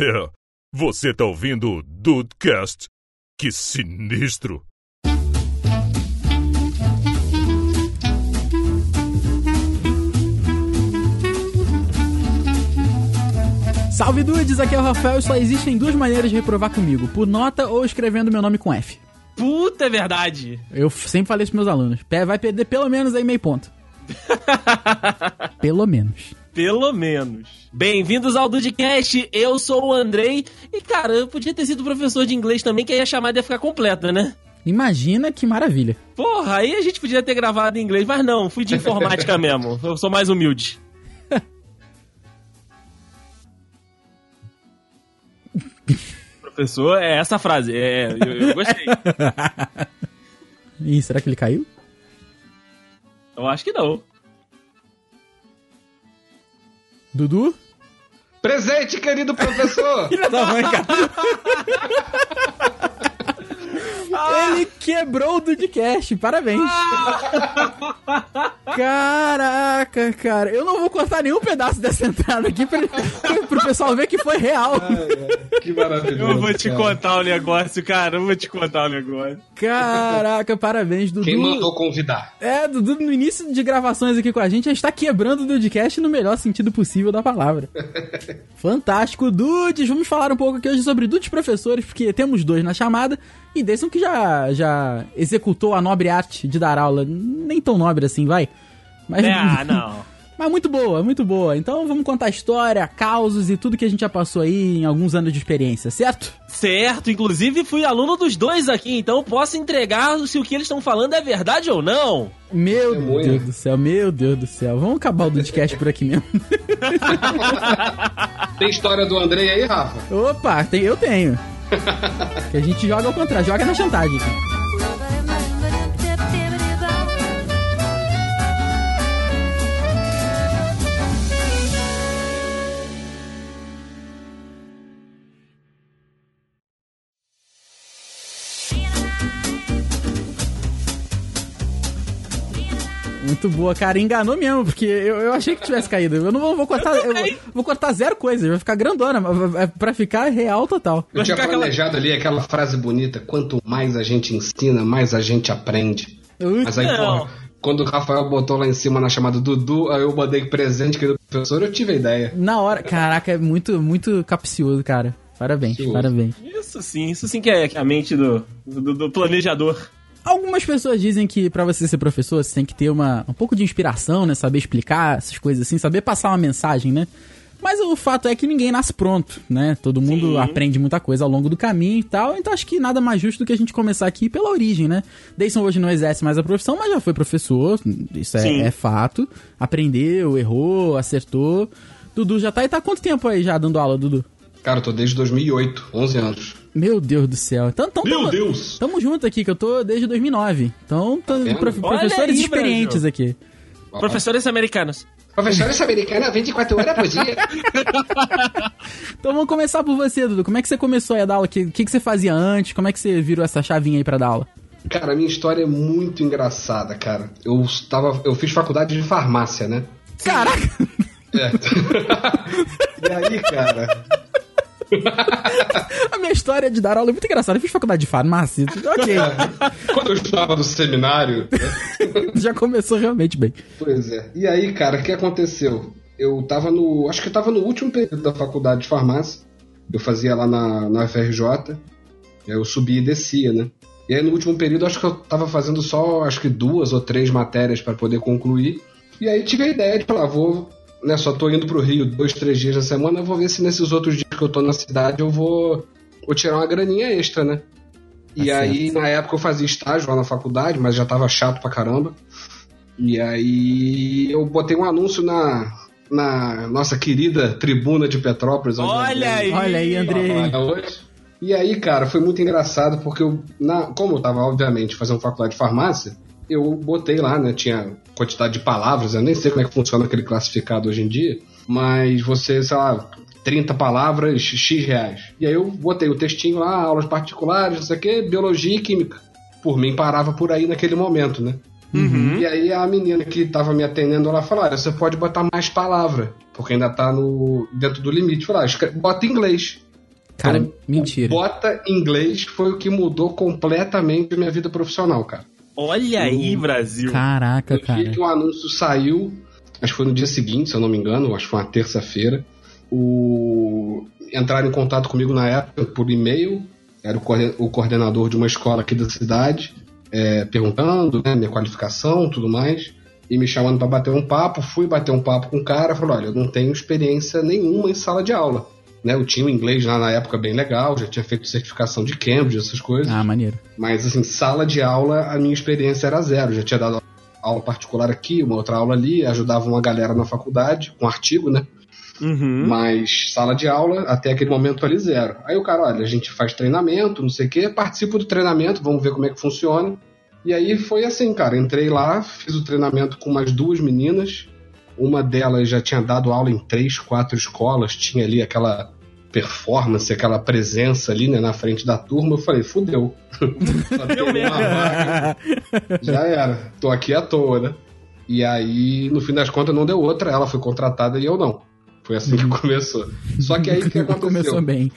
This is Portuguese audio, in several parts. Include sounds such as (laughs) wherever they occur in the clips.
É, você tá ouvindo o Dudecast? Que sinistro! Salve dudes, aqui é o Rafael e só existem duas maneiras de reprovar comigo, por nota ou escrevendo meu nome com F. Puta, é verdade. Eu sempre falei isso pros meus alunos. Vai perder pelo menos aí meio ponto. (laughs) pelo menos. Pelo menos. Bem-vindos ao Dudcast, eu sou o Andrei. E, cara, eu podia ter sido professor de inglês também, que aí a chamada ia ficar completa, né? Imagina que maravilha. Porra, aí a gente podia ter gravado em inglês, mas não, fui de informática (laughs) mesmo. Eu sou mais humilde. Professor, é essa frase. É, eu, eu gostei. (laughs) Ih, será que ele caiu? Eu acho que não. Dudu? Presente, querido professor! (laughs) Filha da mãe, cara. (laughs) Ele quebrou o Dudcast, parabéns. Caraca, cara. Eu não vou cortar nenhum pedaço dessa entrada aqui pra, pro pessoal ver que foi real. que maravilhoso. Eu vou te cara. contar o negócio, cara. Eu vou te contar o negócio. Caraca, parabéns, Dudu. Quem mandou convidar? É, Dudu, no início de gravações aqui com a gente, a gente tá quebrando o Dudcast no melhor sentido possível da palavra. (laughs) Fantástico. Dudes, vamos falar um pouco aqui hoje sobre Dudes professores, porque temos dois na chamada, e Deison que já, já executou a nobre arte de dar aula. Nem tão nobre assim, vai. Mas, Ah, (laughs) não. mas muito boa, muito boa. Então vamos contar a história, causos e tudo que a gente já passou aí em alguns anos de experiência, certo? Certo, inclusive fui aluno dos dois aqui, então posso entregar se o que eles estão falando é verdade ou não. Meu Testemunha. Deus do céu, meu Deus do céu. Vamos acabar o Dudcast por aqui mesmo. (laughs) Tem história do Andrei aí, Rafa? Opa, tem, eu tenho. Que a gente joga ao contrário, joga na chantagem. Muito boa, cara. Enganou mesmo, porque eu, eu achei que tivesse caído. Eu não vou, vou cortar. Eu vou, vou cortar zero coisa, vai ficar grandona, mas é pra ficar real total. Eu tinha aquela- planejado ali aquela frase bonita: quanto mais a gente ensina, mais a gente aprende. Mas aí, Não. porra, quando o Rafael botou lá em cima na chamada Dudu, aí eu mandei presente, querido professor, eu tive a ideia. Na hora, caraca, é muito, muito capcioso, cara. Parabéns, Capcioso. parabéns. Isso sim, isso sim que é, que é a mente do, do, do planejador. Algumas pessoas dizem que pra você ser professor, você tem que ter uma, um pouco de inspiração, né? Saber explicar essas coisas assim, saber passar uma mensagem, né? Mas o fato é que ninguém nasce pronto, né? Todo mundo Sim. aprende muita coisa ao longo do caminho e tal. Então acho que nada mais justo do que a gente começar aqui pela origem, né? Deison hoje não exerce mais a profissão, mas já foi professor, isso é, é fato. Aprendeu, errou, acertou. Dudu já tá e tá há quanto tempo aí já dando aula, Dudu? Cara, eu tô desde 2008, 11 anos. Meu Deus do céu. Então, então Meu tamo, Deus! Tamo junto aqui, que eu tô desde 2009. Então, tô, vendo? prof- professores aí, experientes Brasil. aqui. Professores americanos. Professores americanos 24 horas por dia. (laughs) Então vamos começar por você, Dudu. Como é que você começou aí a dar aula? O que, que, que você fazia antes? Como é que você virou essa chavinha aí pra dar aula? Cara, a minha história é muito engraçada, cara. Eu tava, eu fiz faculdade de farmácia, né? Caraca! É. (laughs) e aí, cara, (laughs) A minha história de dar aula é muito engraçada. Eu fiz faculdade de farmácia. Ok, (laughs) quando eu estava no seminário, né? (laughs) já começou realmente bem. Pois é. E aí, cara, o que aconteceu? Eu tava no. Acho que eu tava no último período da faculdade de farmácia. Eu fazia lá na, na UFRJ. Eu subia e descia, né? E aí no último período acho que eu tava fazendo só acho que duas ou três matérias para poder concluir. E aí tive a ideia de falar, vou. Né, só tô indo pro Rio dois, três dias da semana, eu vou ver se nesses outros dias que eu tô na cidade eu vou, vou tirar uma graninha extra, né? E Tá aí, na época, eu fazia estágio lá na faculdade, mas já tava chato pra caramba. E aí eu botei um anúncio na, na nossa querida tribuna de Petrópolis. Olha André aí! Olha aí, hoje. E aí, cara, foi muito engraçado porque eu, na, como eu tava, obviamente, fazendo faculdade de farmácia, eu botei lá, né? Tinha quantidade de palavras, eu nem sei como é que funciona aquele classificado hoje em dia, mas você, sei lá, 30 palavras, X reais. E aí eu botei o textinho lá, aulas particulares, não sei o quê, biologia e química. Por mim, parava por aí naquele momento, né? Uhum. E aí a menina que tava me atendendo lá falou: Olha, você pode botar mais palavra, porque ainda tá no, dentro do limite. Falou: ah, bota em inglês. Cara, Então, mentira. Bota Inglês foi o que mudou completamente a minha vida profissional, cara. Olha aí, Brasil. Caraca, No dia cara. que o anúncio saiu, acho que foi no dia seguinte, se eu não me engano, acho que foi uma terça-feira, o... entraram em contato comigo na época por e-mail, era o coorden- o coordenador de uma escola aqui da cidade, é, perguntando né, minha qualificação tudo mais, e me chamando para bater um papo. Fui bater um papo com o cara, falou: olha, eu não tenho experiência nenhuma em sala de aula. Né, eu tinha o inglês lá na época bem legal, já tinha feito certificação de Cambridge, essas coisas. Ah, maneiro. Mas, assim, sala de aula, a minha experiência era zero. Já tinha dado aula particular aqui, uma outra aula ali, ajudava uma galera na faculdade, com artigo, né? Uhum. Mas sala de aula, até aquele momento ali, zero. Aí o cara, olha, a gente faz treinamento, não sei o quê, participo do treinamento, vamos ver como é que funciona. E aí foi assim, cara, entrei lá, fiz o treinamento com umas duas meninas. Uma delas já tinha dado aula em três, quatro escolas, tinha ali aquela performance, aquela presença ali, né, na frente da turma. Eu falei, fudeu. (laughs) Só tem uma vaga já era. Tô aqui à toa, né? E aí, no fim das contas, não deu outra. Ela foi contratada e eu não. Foi assim que começou. Só que aí o que (laughs) aconteceu? Começou bem.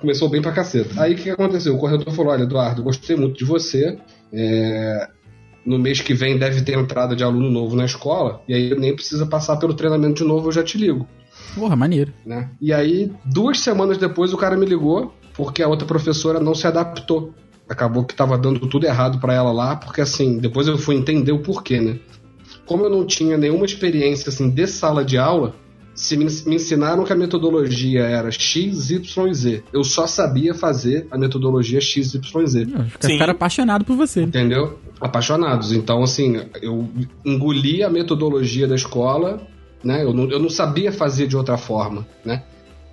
Começou bem pra caceta. Aí o que aconteceu? O corredor falou: Olha, Eduardo, gostei muito de você. É, No mês que vem deve ter entrada de aluno novo na escola. E aí nem precisa passar pelo treinamento de novo, eu já te ligo. Porra, maneiro. Né? E aí, duas semanas depois, o cara me ligou porque a outra professora não se adaptou. Acabou que estava dando tudo errado para ela lá, porque assim, depois eu fui entender o porquê, né? Como eu não tinha nenhuma experiência assim de sala de aula, se me, me ensinaram que a metodologia era X, Y e Z. Eu só sabia fazer a metodologia X, Y e Z. Caras apaixonados por você. Entendeu? Apaixonados. Então, assim, eu engoli a metodologia da escola, né? Eu não, eu não sabia fazer de outra forma, né?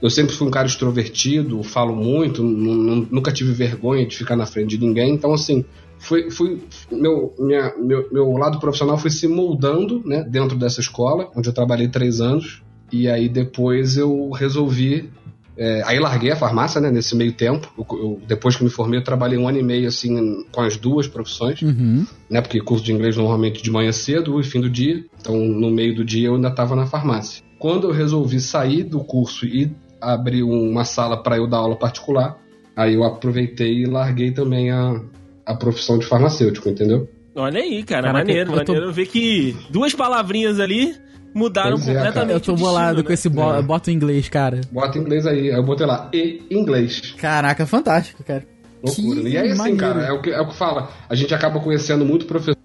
Eu sempre fui um cara extrovertido, falo muito, nu- nu- nunca tive vergonha de ficar na frente de ninguém. Então, assim, foi, foi meu, minha, meu, meu lado profissional foi se moldando, né? Dentro dessa escola, onde eu trabalhei três anos. E aí depois eu resolvi é, aí larguei a farmácia, né, nesse meio tempo. Eu- eu- depois que me formei, eu trabalhei um ano e meio, assim, com as duas profissões, Uhum. né, porque curso de inglês normalmente de manhã cedo e fim do dia. Então, no meio do dia, eu ainda estava na farmácia. Quando eu resolvi sair do curso e abrir uma sala para eu dar aula particular, aí eu aproveitei e larguei também a, a profissão de farmacêutico, entendeu? Olha aí, cara, Caraca, maneiro, eu tô- maneiro ver que duas palavrinhas ali mudaram Pois é, completamente Eu tô o bolado destino, com né? esse bo É. bota em inglês, cara. Bota inglês aí. Aí eu botei lá, e inglês. Caraca, fantástico, cara. Loucura. Que E aí, assim, maneiro. cara, é o, que, é o que fala. A gente acaba conhecendo muito professor,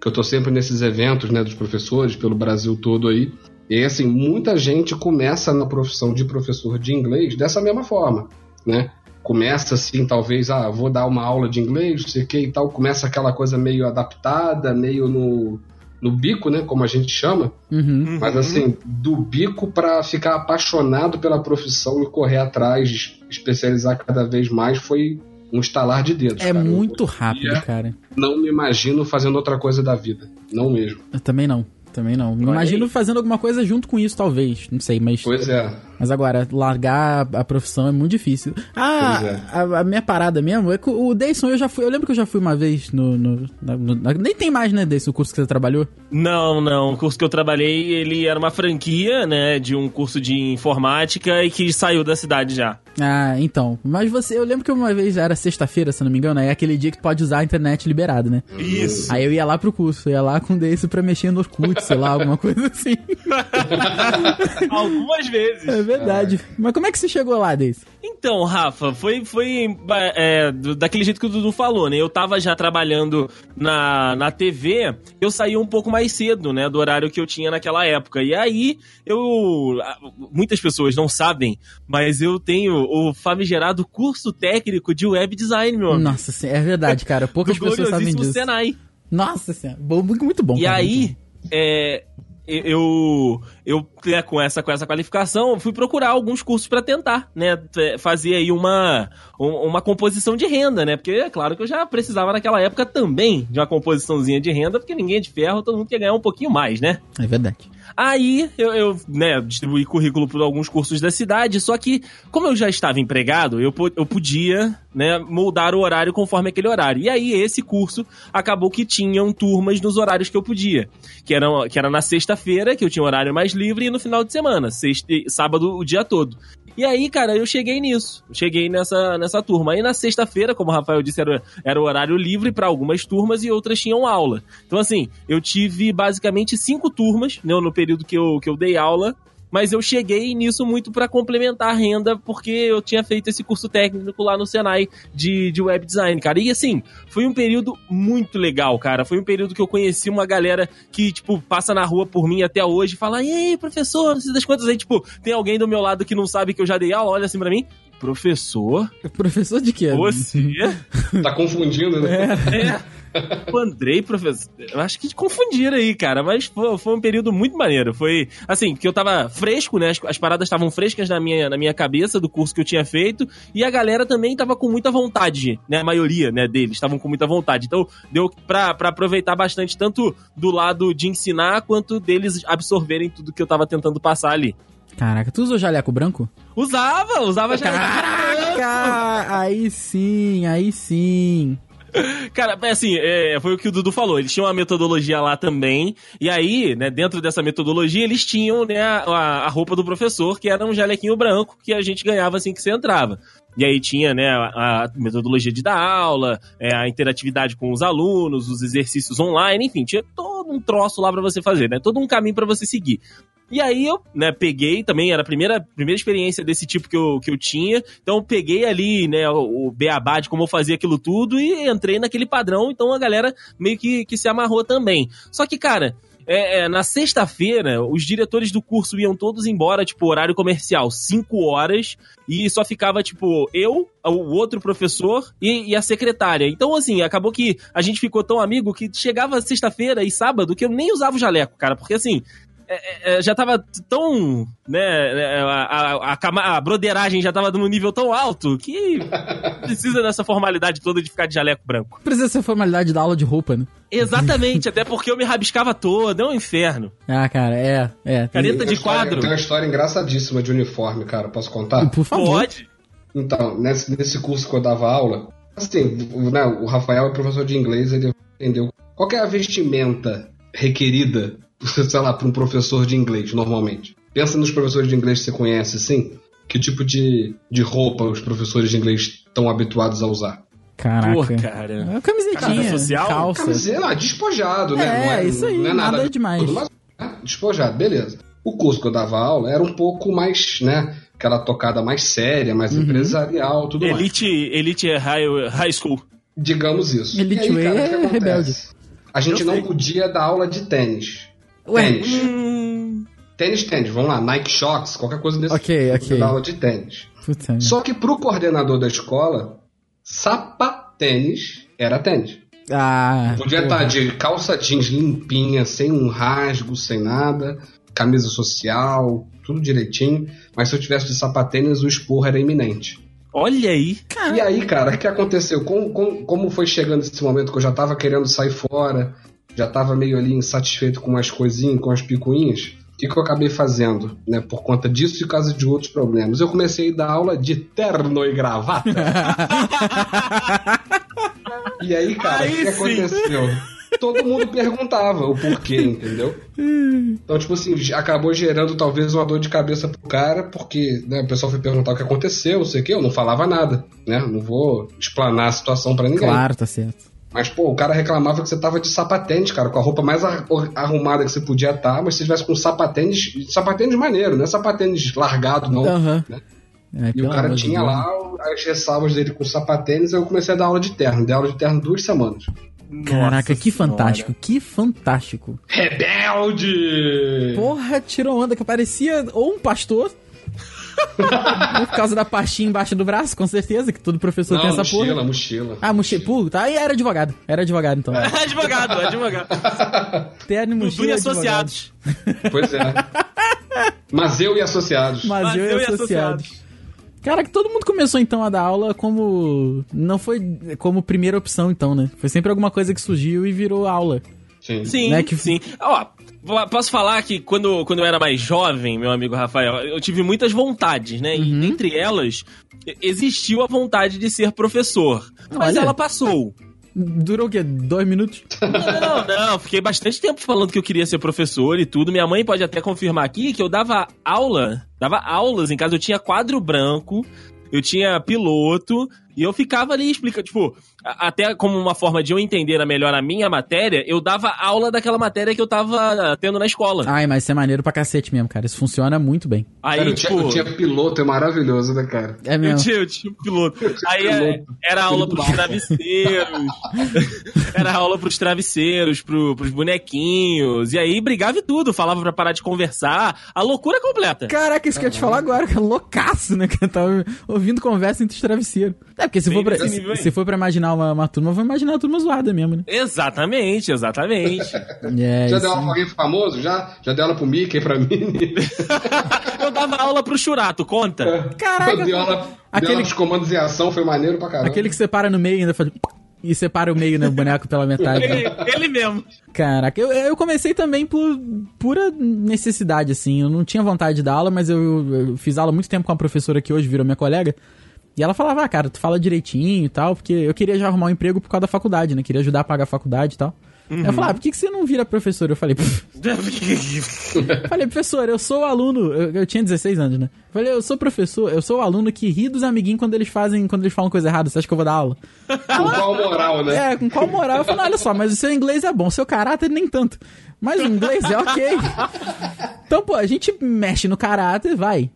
que eu tô sempre nesses eventos, né, dos professores, pelo Brasil todo aí. E aí, assim, muita gente começa na profissão de professor de inglês dessa mesma forma, né? Começa assim, talvez, ah, vou dar uma aula de inglês, não sei o que e tal. Começa aquela coisa meio adaptada, meio no, no bico, né, como a gente chama. Uhum. Uhum. Mas assim, do bico pra ficar apaixonado pela profissão e correr atrás, especializar cada vez mais, foi um estalar de dedos. É cara. Muito rápido, cara. Não me imagino fazendo outra coisa da vida. Não mesmo. Eu também não. Também não. Me imagino fazendo alguma coisa junto com isso, talvez. Não sei, mas. Pois é. Mas agora, largar a profissão é muito difícil. Ah, é. a, a minha parada mesmo é que o Dayson eu já fui. Eu lembro que eu já fui uma vez no. no- no- na- nem tem mais, né, Dayson, o curso que você trabalhou? Não, não. O curso que eu trabalhei, ele era uma franquia, né, de um curso de informática e que saiu da cidade já. Ah, então. Mas você. Eu lembro que uma vez era sexta-feira, se não me engano, é aquele dia que tu pode usar a internet liberada, né? Isso. Aí eu ia lá pro curso, eu ia lá com o Dayson pra mexer no Orkut, sei lá, alguma coisa assim. (laughs) Algumas vezes. É verdade. Mas como é que você chegou lá, Dayson? Então, Rafa, foi, foi é, daquele jeito que o Dudu falou, né? Eu tava já trabalhando na, na TV, eu saí um pouco mais cedo, né? Do horário que eu tinha naquela época. E aí, eu. Muitas pessoas não sabem, mas eu tenho o famigerado curso técnico de web design, meu amigo. Nossa, é verdade, cara. Poucas pessoas sabem disso. Senai. Nossa senhora. Muito bom. E cara, aí, é, eu, eu né, com, essa, com essa qualificação, fui procurar alguns cursos pra tentar, né? t- Fazer aí uma, um- uma composição de renda, né? Porque é claro que eu já precisava naquela época também de uma composiçãozinha de renda, porque ninguém é de ferro, todo mundo quer ganhar um pouquinho mais, né? É verdade. Aí eu, eu, né, distribuí currículo para alguns cursos da cidade, só que, como eu já estava empregado, eu, eu podia né, moldar o horário conforme aquele horário. E aí, esse curso acabou que tinham turmas nos horários que eu podia. Que era, que era na sexta-feira, que eu tinha horário mais livre, e no final de semana, sexta, sábado, o dia todo. E aí, cara, eu cheguei nisso. Cheguei nessa, nessa turma. Aí na sexta-feira, como o Rafael disse, era, era o horário livre para algumas turmas e outras tinham aula. Então, assim, eu tive basicamente cinco turmas né, no período que eu, que eu dei aula mas eu cheguei nisso muito para complementar a renda, porque eu tinha feito esse curso técnico lá no Senai de, de web design, cara. E assim, foi um período muito legal, cara. Foi um período que eu conheci uma galera que, tipo, passa na rua por mim até hoje e fala: E aí, professor, não sei das quantas aí, tipo, tem alguém do meu lado que não sabe que eu já dei aula, olha assim pra mim. Professor? Professor de quê? Você? tá confundindo, né? É. é. (laughs) O Andrei, professor. Eu acho que confundiram aí, cara. Mas foi, foi, um período muito maneiro. Foi assim, que eu tava fresco, né? As, as, paradas estavam frescas na minha, na minha cabeça do curso que eu tinha feito. E a galera também tava com muita vontade, né? A maioria, né, deles estavam com muita vontade. Então, deu pra, pra aproveitar bastante, tanto do lado de ensinar, quanto deles absorverem tudo que eu tava tentando passar ali. Caraca, tu usou jaleco branco? Usava, usava jaleco branco. Caraca, aí sim, aí sim. (laughs) Cara, assim, é, foi o que o Dudu falou. Eles tinham uma metodologia lá também. E aí, né, dentro dessa metodologia, eles tinham né, a, a roupa do professor, que era um jalequinho branco que a gente ganhava assim que você entrava. E aí tinha né, a, a metodologia de dar aula, é, a interatividade com os alunos, os exercícios online, enfim, tinha todo um troço lá para você fazer, né? Todo um caminho para você seguir. E aí eu, né, peguei também, era a primeira, primeira experiência desse tipo que eu, que eu tinha. Então peguei ali, né, o, o beabá de como eu fazia aquilo tudo e entrei naquele padrão. Então a galera meio que, que se amarrou também. Só que, cara, é, é, na sexta-feira, os diretores do curso iam todos embora, tipo, horário comercial, 5 horas, e só ficava, tipo, eu, o outro professor e, e, a secretária. Então, assim, acabou que a gente ficou tão amigo que chegava sexta-feira e sábado que eu nem usava o jaleco, cara, porque assim, é, é, é, já tava tão. né? É, a, a, a, a broderagem já tava num nível tão alto que (laughs) precisa dessa formalidade toda de ficar de jaleco branco. Precisa dessa formalidade da aula de roupa, né? Exatamente, (laughs) até porque eu me rabiscava todo, é um inferno. Ah, cara, é. é Caneta de quadro. Tem uma história engraçadíssima de uniforme, cara. Posso contar? Por favor. Pode. Então, nesse, nesse curso que eu dava aula, assim, o, né, o Rafael é professor de inglês, ele entendeu qual é a vestimenta requerida sei lá, para um professor de inglês, normalmente. Pensa nos professores de inglês que você conhece, assim. Que tipo de, de roupa os professores de inglês estão habituados a usar? Caraca. Pô, cara. É camisetinha, social? calça. Camiseta, ah, despojado, né? É, não é isso aí, não é nada, nada demais. Tudo, mas, né? Despojado, beleza. O curso que eu dava aula era um pouco mais, né? Aquela tocada mais séria, mais uhum. empresarial, tudo elite, mais. Elite high, high school. Digamos isso. Elite aí, cara, é rebelde. A gente eu não sei. podia dar aula de tênis. Ué. Tênis. Hum... Tênis, tênis. Vamos lá. Nike Shox, qualquer coisa desse Ok, tipo, ok. dar aula de tênis. Puta Só que pro coordenador da escola, sapatênis era tênis. Ah. Podia estar de calça jeans limpinha, sem um rasgo, sem nada, camisa social, tudo direitinho. Mas se eu tivesse de sapatênis, o esporro era iminente. Olha aí. Caramba. E aí, cara, o que aconteceu? Como, como, como, foi chegando esse momento que eu já tava querendo sair fora, já estava meio ali insatisfeito com umas coisinhas, com as picuinhas, o que, que eu acabei fazendo, né? Por conta disso e por causa de outros problemas. Eu comecei a dar aula de terno e gravata. (laughs) e aí, cara, o que, que aconteceu? Todo mundo perguntava o porquê, entendeu? Então, tipo assim, acabou gerando talvez uma dor de cabeça pro cara, porque né, o pessoal foi perguntar o que aconteceu, não sei o que, eu não falava nada, né? Não vou explanar a situação para ninguém. Claro, tá certo. Mas, pô, o cara reclamava que você tava de sapatênis, cara, com a roupa mais arrumada que você podia estar, tá, mas se você tivesse com sapatênis, sapatênis maneiro, não é sapatênis largado, não. Uhum. Né? É, e o cara tinha lá as ressalvas dele com sapatênis, aí eu comecei a dar aula de terno. Dei aula de terno duas semanas. Caraca, Nossa que senhora. fantástico, que fantástico. Rebelde! Porra, tirou onda que parecia ou um pastor (laughs) por causa da pastinha embaixo do braço, com certeza, que todo professor Não, tem essa mochila, porra. Mochila, Ah, mochila. Puta, aí era advogado. Era advogado, então. (laughs) É advogado, advogado. (laughs) Terno e mochila. e associados. Pois é. Mas eu e associados. Mas, Mas eu, eu, e associados. associados. Cara, que todo mundo começou então a dar aula como. Não foi como primeira opção, então, né? Foi sempre alguma coisa que surgiu e virou aula. Sim, sim. Né? Que... sim. Ó, posso falar que quando, quando eu era mais jovem, meu amigo Rafael, eu tive muitas vontades, né? Uhum. E entre elas, existiu a vontade de ser professor. Mas Olha. ela passou. Durou o quê? Dois minutos? Não, não, não, fiquei bastante tempo falando que eu queria ser professor e tudo. Minha mãe pode até confirmar aqui que eu dava aula, dava aulas em casa, eu tinha quadro branco, eu tinha piloto, e eu ficava ali explicando, tipo, até como uma forma de eu entender melhor a minha matéria, eu dava aula daquela matéria que eu tava tendo na escola. Ai, mas isso é maneiro pra cacete mesmo, cara. Isso funciona muito bem. Aí, Cara, eu, tipo. tinha, eu tinha piloto, é maravilhoso, né, cara? É Eu mesmo. tinha, eu tinha um piloto. Aí piloto. é, era aula pros Piloto. travesseiros. (laughs) era aula pros travesseiros, pro, pros bonequinhos. E aí brigava e tudo. Falava pra parar de conversar. A loucura completa. Caraca, isso que eu ia te falar agora, cara. Loucaço, né? Que eu tava ouvindo conversa entre os travesseiros. É, porque se Bem for pra, nível aí. se for pra imaginar uma, uma turma, eu vou imaginar uma turma zoada mesmo, né? Exatamente, exatamente. (laughs) É, Já isso- deu aula pra alguém famoso? Já? Já deu aula pro Mickey, pra mim? (laughs) eu dava aula pro Churato, conta. Caraca, Eu dei aula, aquele- dei aula pros comandos em ação, foi maneiro pra caramba. Aquele que separa no meio e ainda faz... E separa o meio, né? O boneco pela metade. né? Ele, ele mesmo. Caraca, eu, eu comecei também por pura necessidade, assim. Eu não tinha vontade de dar aula, mas eu, eu fiz aula há muito tempo com uma professora que hoje virou minha colega. E ela falava, ah, cara, tu fala direitinho e tal, porque eu queria já arrumar um emprego por causa da faculdade, né? Queria ajudar a pagar a faculdade e tal. Aí Eu falava, ah, por que, que você não vira professor? Eu falei, (laughs) falei, professor, eu sou o aluno. Eu, eu tinha 16 anos, né? Falei, eu sou professor, eu sou o aluno que ri dos amiguinhos quando eles fazem, quando eles falam coisa errada. Você acha que eu vou dar aula? Com qual moral, né? É, com qual moral? Eu falo, olha só, mas o seu inglês é bom, o seu caráter nem tanto. Mas o inglês é ok. Então, pô, a gente mexe no caráter, vai.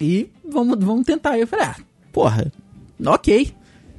E vamos, vamos tentar. Eu falei, ah, porra, ok.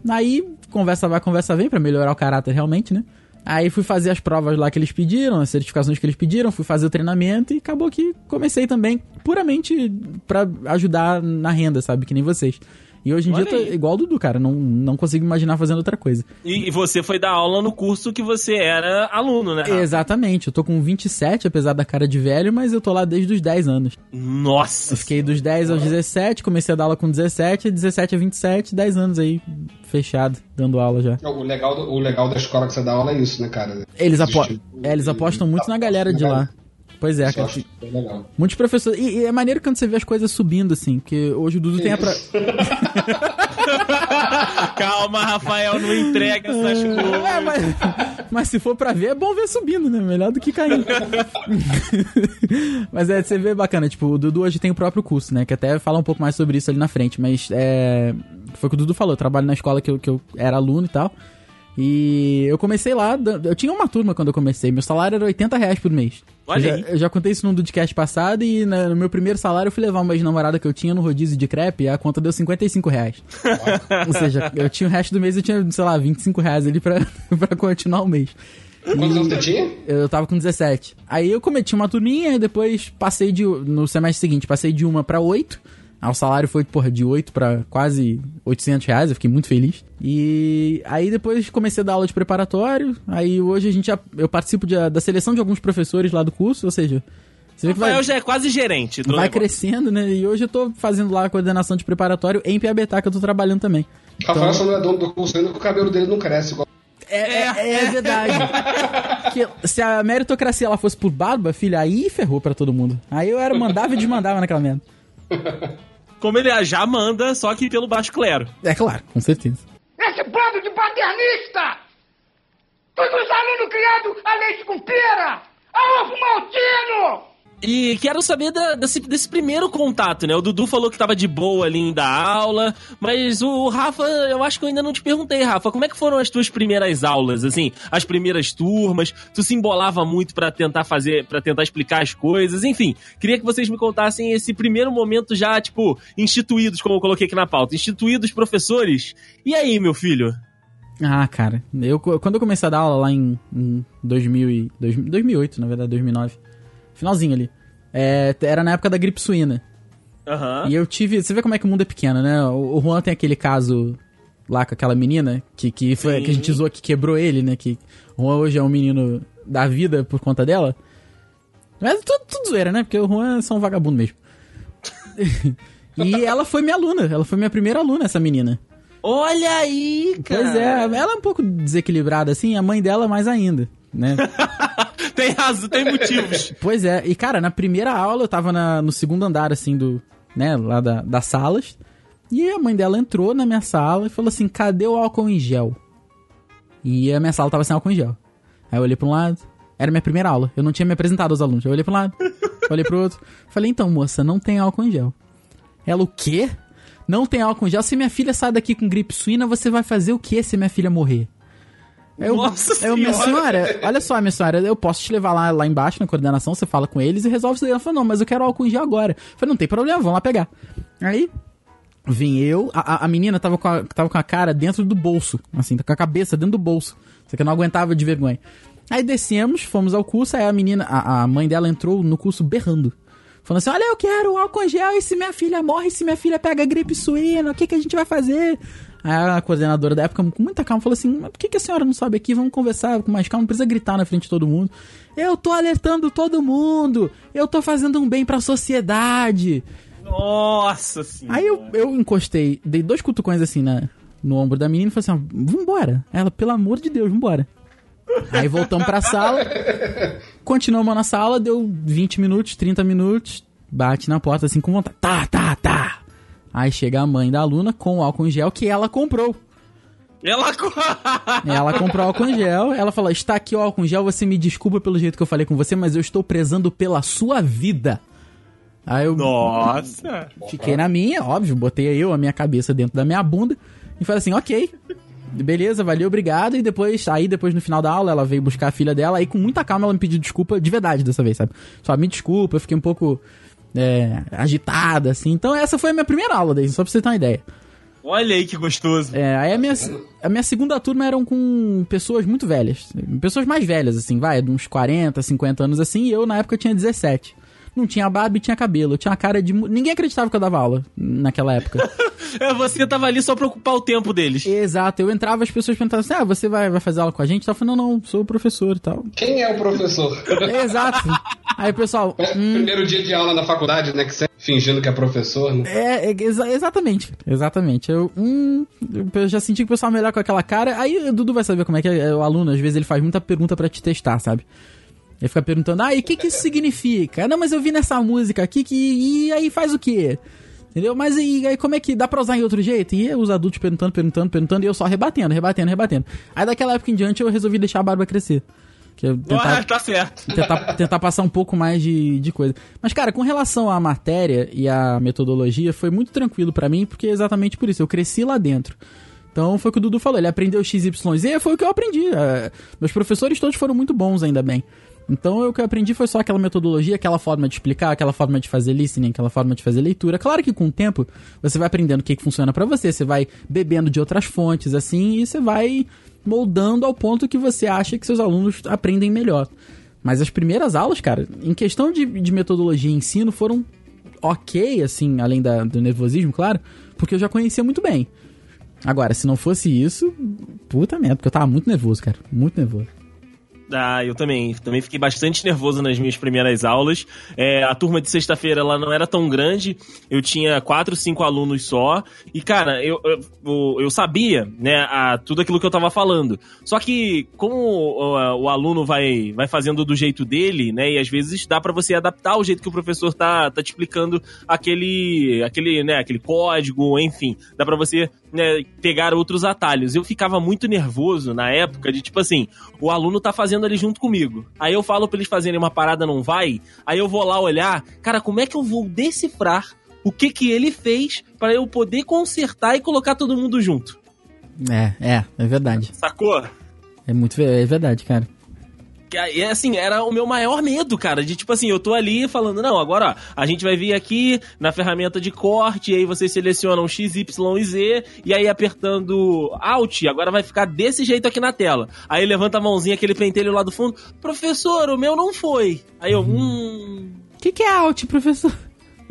Aí, conversa vai, conversa vem, pra melhorar o caráter realmente, né? Aí fui fazer as provas lá que eles pediram, as certificações que eles pediram, fui fazer o treinamento e acabou que comecei também puramente pra ajudar na renda, sabe? Que nem vocês. E hoje em Olha dia eu tô igual o Dudu, cara. Não, não consigo imaginar fazendo outra coisa. E, e você foi dar aula no curso que você era aluno, né? Rafa? Exatamente, eu tô com 27, apesar da cara de velho, mas eu tô lá desde os 10 anos. Nossa. Eu fiquei dos 10 aos 17, comecei a dar aula com 17, 17 a 27, 10 anos aí, fechado, dando aula já. O legal, do- o legal da escola que você dá aula é isso, né, cara? Eles, apo é, eles apostam muito na galera de lá. Pois é, cara. que é. Muitos professores. E, e é maneiro quando você vê as coisas subindo, assim, porque hoje o Dudu tem a. Pra... (laughs) Calma, Rafael, não entrega essas É, coisas. mas, mas se for pra ver, é bom ver subindo, né? Melhor do que caindo. (laughs) mas é, você vê bacana, tipo, o Dudu hoje tem o próprio curso, né? Que até fala um pouco mais sobre isso ali na frente, mas é. Foi o que o Dudu falou, eu trabalho na escola que eu, que eu era aluno e tal. E eu comecei lá, eu tinha uma turma quando eu comecei, meu salário era 80 reais por mês. Olha eu, aí. já, eu já contei isso num Dudcast passado e na- no meu primeiro salário eu fui levar uma ex-namorada que eu tinha no rodízio de crepe e a conta deu 55 reais. Ou seja, eu tinha o resto do mês, eu tinha, sei lá, 25 reais ali pra, (laughs) pra continuar o mês. Quantos anos você tinha? Eu tava com 17. Aí eu cometi uma turminha e depois passei de. No semestre seguinte, passei de uma pra oito. Aí o salário foi, porra, de 8 pra quase 800 reais. Eu fiquei muito feliz. E aí depois comecei a dar aula de preparatório. Aí hoje a gente. já- Eu participo de- da seleção de alguns professores lá do curso. Ou seja, você vê que vai, Rafael já é quase gerente do vai negócio. crescendo, né? E hoje eu tô fazendo lá a coordenação de preparatório em Piabetá, que eu tô trabalhando também. Rafael só não é dono do curso ainda porque o cabelo dele não cresce igual. É, é, é verdade. (laughs) Que se a meritocracia ela fosse por barba, filha, aí ferrou pra todo mundo. Aí eu era mandava e desmandava naquela merda. (laughs) Como ele já manda, só que pelo baixo clero. É claro, com certeza. Esse bando de paternista! Todos os alunos criados a leite com pera! A ovo maltino! E quero saber da- desse, desse primeiro contato, né? O Dudu falou que tava de boa ali dar aula, mas o Rafa, eu acho que eu ainda não te perguntei, Rafa, como é que foram as tuas primeiras aulas, assim, as primeiras turmas? Tu se embolava muito pra tentar fazer, para tentar explicar as coisas, enfim. Queria que vocês me contassem esse primeiro momento já, tipo, instituídos, como eu coloquei aqui na pauta, instituídos professores. E aí, meu filho? Ah, cara, eu quando eu comecei a dar aula lá em, em 2000 e, 2000 2008, na verdade, 2009, finalzinho ali, é, era na época da gripe suína. Aham. E eu tive. Você vê como é que o mundo é pequeno, né? O, o Juan tem aquele caso lá com aquela menina que, que, foi, Sim. que a gente zoou que quebrou ele, né? Que o Juan hoje é um menino da vida por conta dela. Mas tudo, tudo zoeira, né? Porque o Juan é só um vagabundo mesmo. (laughs) e ela foi minha aluna, ela foi minha primeira aluna, essa menina. Olha aí, cara. Pois é, ela é um pouco desequilibrada assim, a mãe dela mais ainda, né? (laughs) tem razão, tem motivos. (laughs) Pois é, e cara, na primeira aula eu tava na- no segundo andar, assim, do. né, lá da, das salas. E a mãe dela entrou na minha sala e falou assim: cadê o álcool em gel? E a minha sala tava sem álcool em gel. Aí eu olhei pra um lado, era minha primeira aula. Eu não tinha me apresentado aos alunos. Eu olhei pra um lado, (laughs) olhei pro outro. Falei, então, moça, não tem álcool em gel. Ela, o quê? Não tem álcool em gel. Se minha filha sai daqui com gripe suína, você vai fazer o quê se minha filha morrer? Eu, Nossa eu, minha Senhora! senhora, olha só, minha senhora, eu posso te levar lá, lá embaixo na coordenação, você fala com eles e resolve isso daí. Ela falou, não, mas eu quero álcool em gel agora. Eu falei, não tem problema, vamos lá pegar. Aí, vim eu, a, a- a menina tava com a, tava com a cara dentro do bolso, assim, com a cabeça dentro do bolso. Só que eu não aguentava de vergonha. Aí descemos, fomos ao curso, aí a menina, a, a mãe dela entrou no curso berrando. Falando assim, olha, eu quero álcool em gel, e se minha filha morre, e se minha filha pega gripe suína, o que, que a gente vai fazer? Aí a coordenadora da época, com muita calma, falou assim, mas por que, que a senhora não sobe aqui? Vamos conversar com mais calma, não precisa gritar na frente de todo mundo. Eu tô alertando todo mundo, eu tô fazendo um bem pra sociedade. Nossa senhora. Aí eu, eu encostei, dei dois cutucões assim na, no ombro da menina e falei assim: vambora. Ela, pelo amor de Deus, vambora. Aí voltamos pra sala, continuamos na sala, deu 20 minutos, 30 minutos, bate na porta assim com vontade. Tá, tá, tá. Aí chega a mãe da aluna com o álcool em gel que ela comprou. Ela. (laughs) Ela comprou álcool em gel, ela falou: está aqui o álcool em gel, você me desculpa pelo jeito que eu falei com você, mas eu estou prezando pela sua vida. Aí eu Nossa. Fiquei na minha, óbvio, botei eu, a minha cabeça dentro da minha bunda e falei assim, ok, beleza, valeu, obrigado. E depois, aí depois no final da aula, ela veio buscar a filha dela, aí com muita calma ela me pediu desculpa de verdade dessa vez, sabe? Só me desculpa, eu fiquei um pouco é, agitada, assim. Então essa foi a minha primeira aula daí, só pra você ter uma ideia. Olha aí que gostoso. É, aí a minha, a minha segunda turma eram com pessoas muito velhas. Pessoas mais velhas, assim, vai, de uns 40, 50 anos assim, e eu na época tinha 17. Não tinha barba e tinha cabelo. Eu tinha a cara de. Ninguém acreditava que eu dava aula naquela época. (laughs) É, você tava ali só pra ocupar o tempo deles. Exato, eu entrava, as pessoas perguntavam assim: ah, você vai, vai fazer aula com a gente? Eu falei, não, não, sou professor e tal. Quem é o professor? (laughs) Exato. Aí o pessoal. hum, Primeiro dia de aula na faculdade, né? Que você fingindo que é professor, né? É, é, exa- exatamente. Exatamente. Eu, hum, eu já senti que o pessoal melhor com aquela cara. Aí o Dudu vai saber como é que é, é o aluno. Às vezes ele faz muita pergunta pra te testar, sabe? Ele fica perguntando, ah, e o que que isso significa? Não, mas eu vi nessa música aqui que. E aí faz o quê? Entendeu? Mas e aí como é que dá pra usar em outro jeito? E os adultos perguntando, perguntando, perguntando, e eu só rebatendo, rebatendo, rebatendo. Aí daquela época em diante eu resolvi deixar a barba crescer. Que eu Ah, tá certo. tentar, tentar passar um pouco mais de, de coisa. Mas, cara, com relação à matéria e à metodologia, foi muito tranquilo pra mim, porque é exatamente por isso, eu cresci lá dentro. Então foi o que o Dudu falou, ele aprendeu XYZ foi o que eu aprendi. É, meus professores todos foram muito bons, ainda bem. Então o que eu aprendi foi só aquela metodologia, aquela forma de explicar, aquela forma de fazer listening, aquela forma de fazer leitura. Claro que com o tempo você vai aprendendo o que, que funciona pra você, você vai bebendo de outras fontes, assim, e você vai moldando ao ponto que você acha que seus alunos aprendem melhor. Mas as primeiras aulas, cara, em questão de, de metodologia e ensino, foram ok, assim, além da- do nervosismo, claro, porque eu já conhecia muito bem. Agora, se não fosse isso, puta merda, porque eu tava muito nervoso, cara, muito nervoso. Ah, eu também. Também fiquei bastante nervoso nas minhas primeiras aulas. É, a turma de sexta-feira ela não era tão grande. Eu tinha quatro, cinco alunos só. E, cara, eu, eu, eu- sabia, né, a, tudo aquilo que eu tava falando. Só que, como o, o aluno vai, vai fazendo do jeito dele, né, e às vezes dá pra você adaptar o jeito que o professor tá, tá te explicando aquele, aquele, né, aquele código, enfim. Dá pra você né, pegar outros atalhos. Eu ficava muito nervoso na época de tipo assim, o aluno tá fazendo ali junto comigo. Aí eu falo pra eles fazerem uma parada, não vai. Aí eu vou lá olhar, cara, como é que eu vou decifrar o que que ele fez pra eu poder consertar e colocar todo mundo junto? É, é, é verdade. Sacou? É muito é verdade, cara. Que aí, assim, era o meu maior medo, cara. De tipo assim, eu tô ali falando, não, agora, ó, a gente vai vir aqui na ferramenta de corte, e aí vocês selecionam X, Y e Z, e aí apertando Alt, agora vai ficar desse jeito aqui na tela. Aí levanta a mãozinha, aquele pentelho lá do fundo, professor, o meu não foi. Aí eu, hum. O que, que é alt, professor?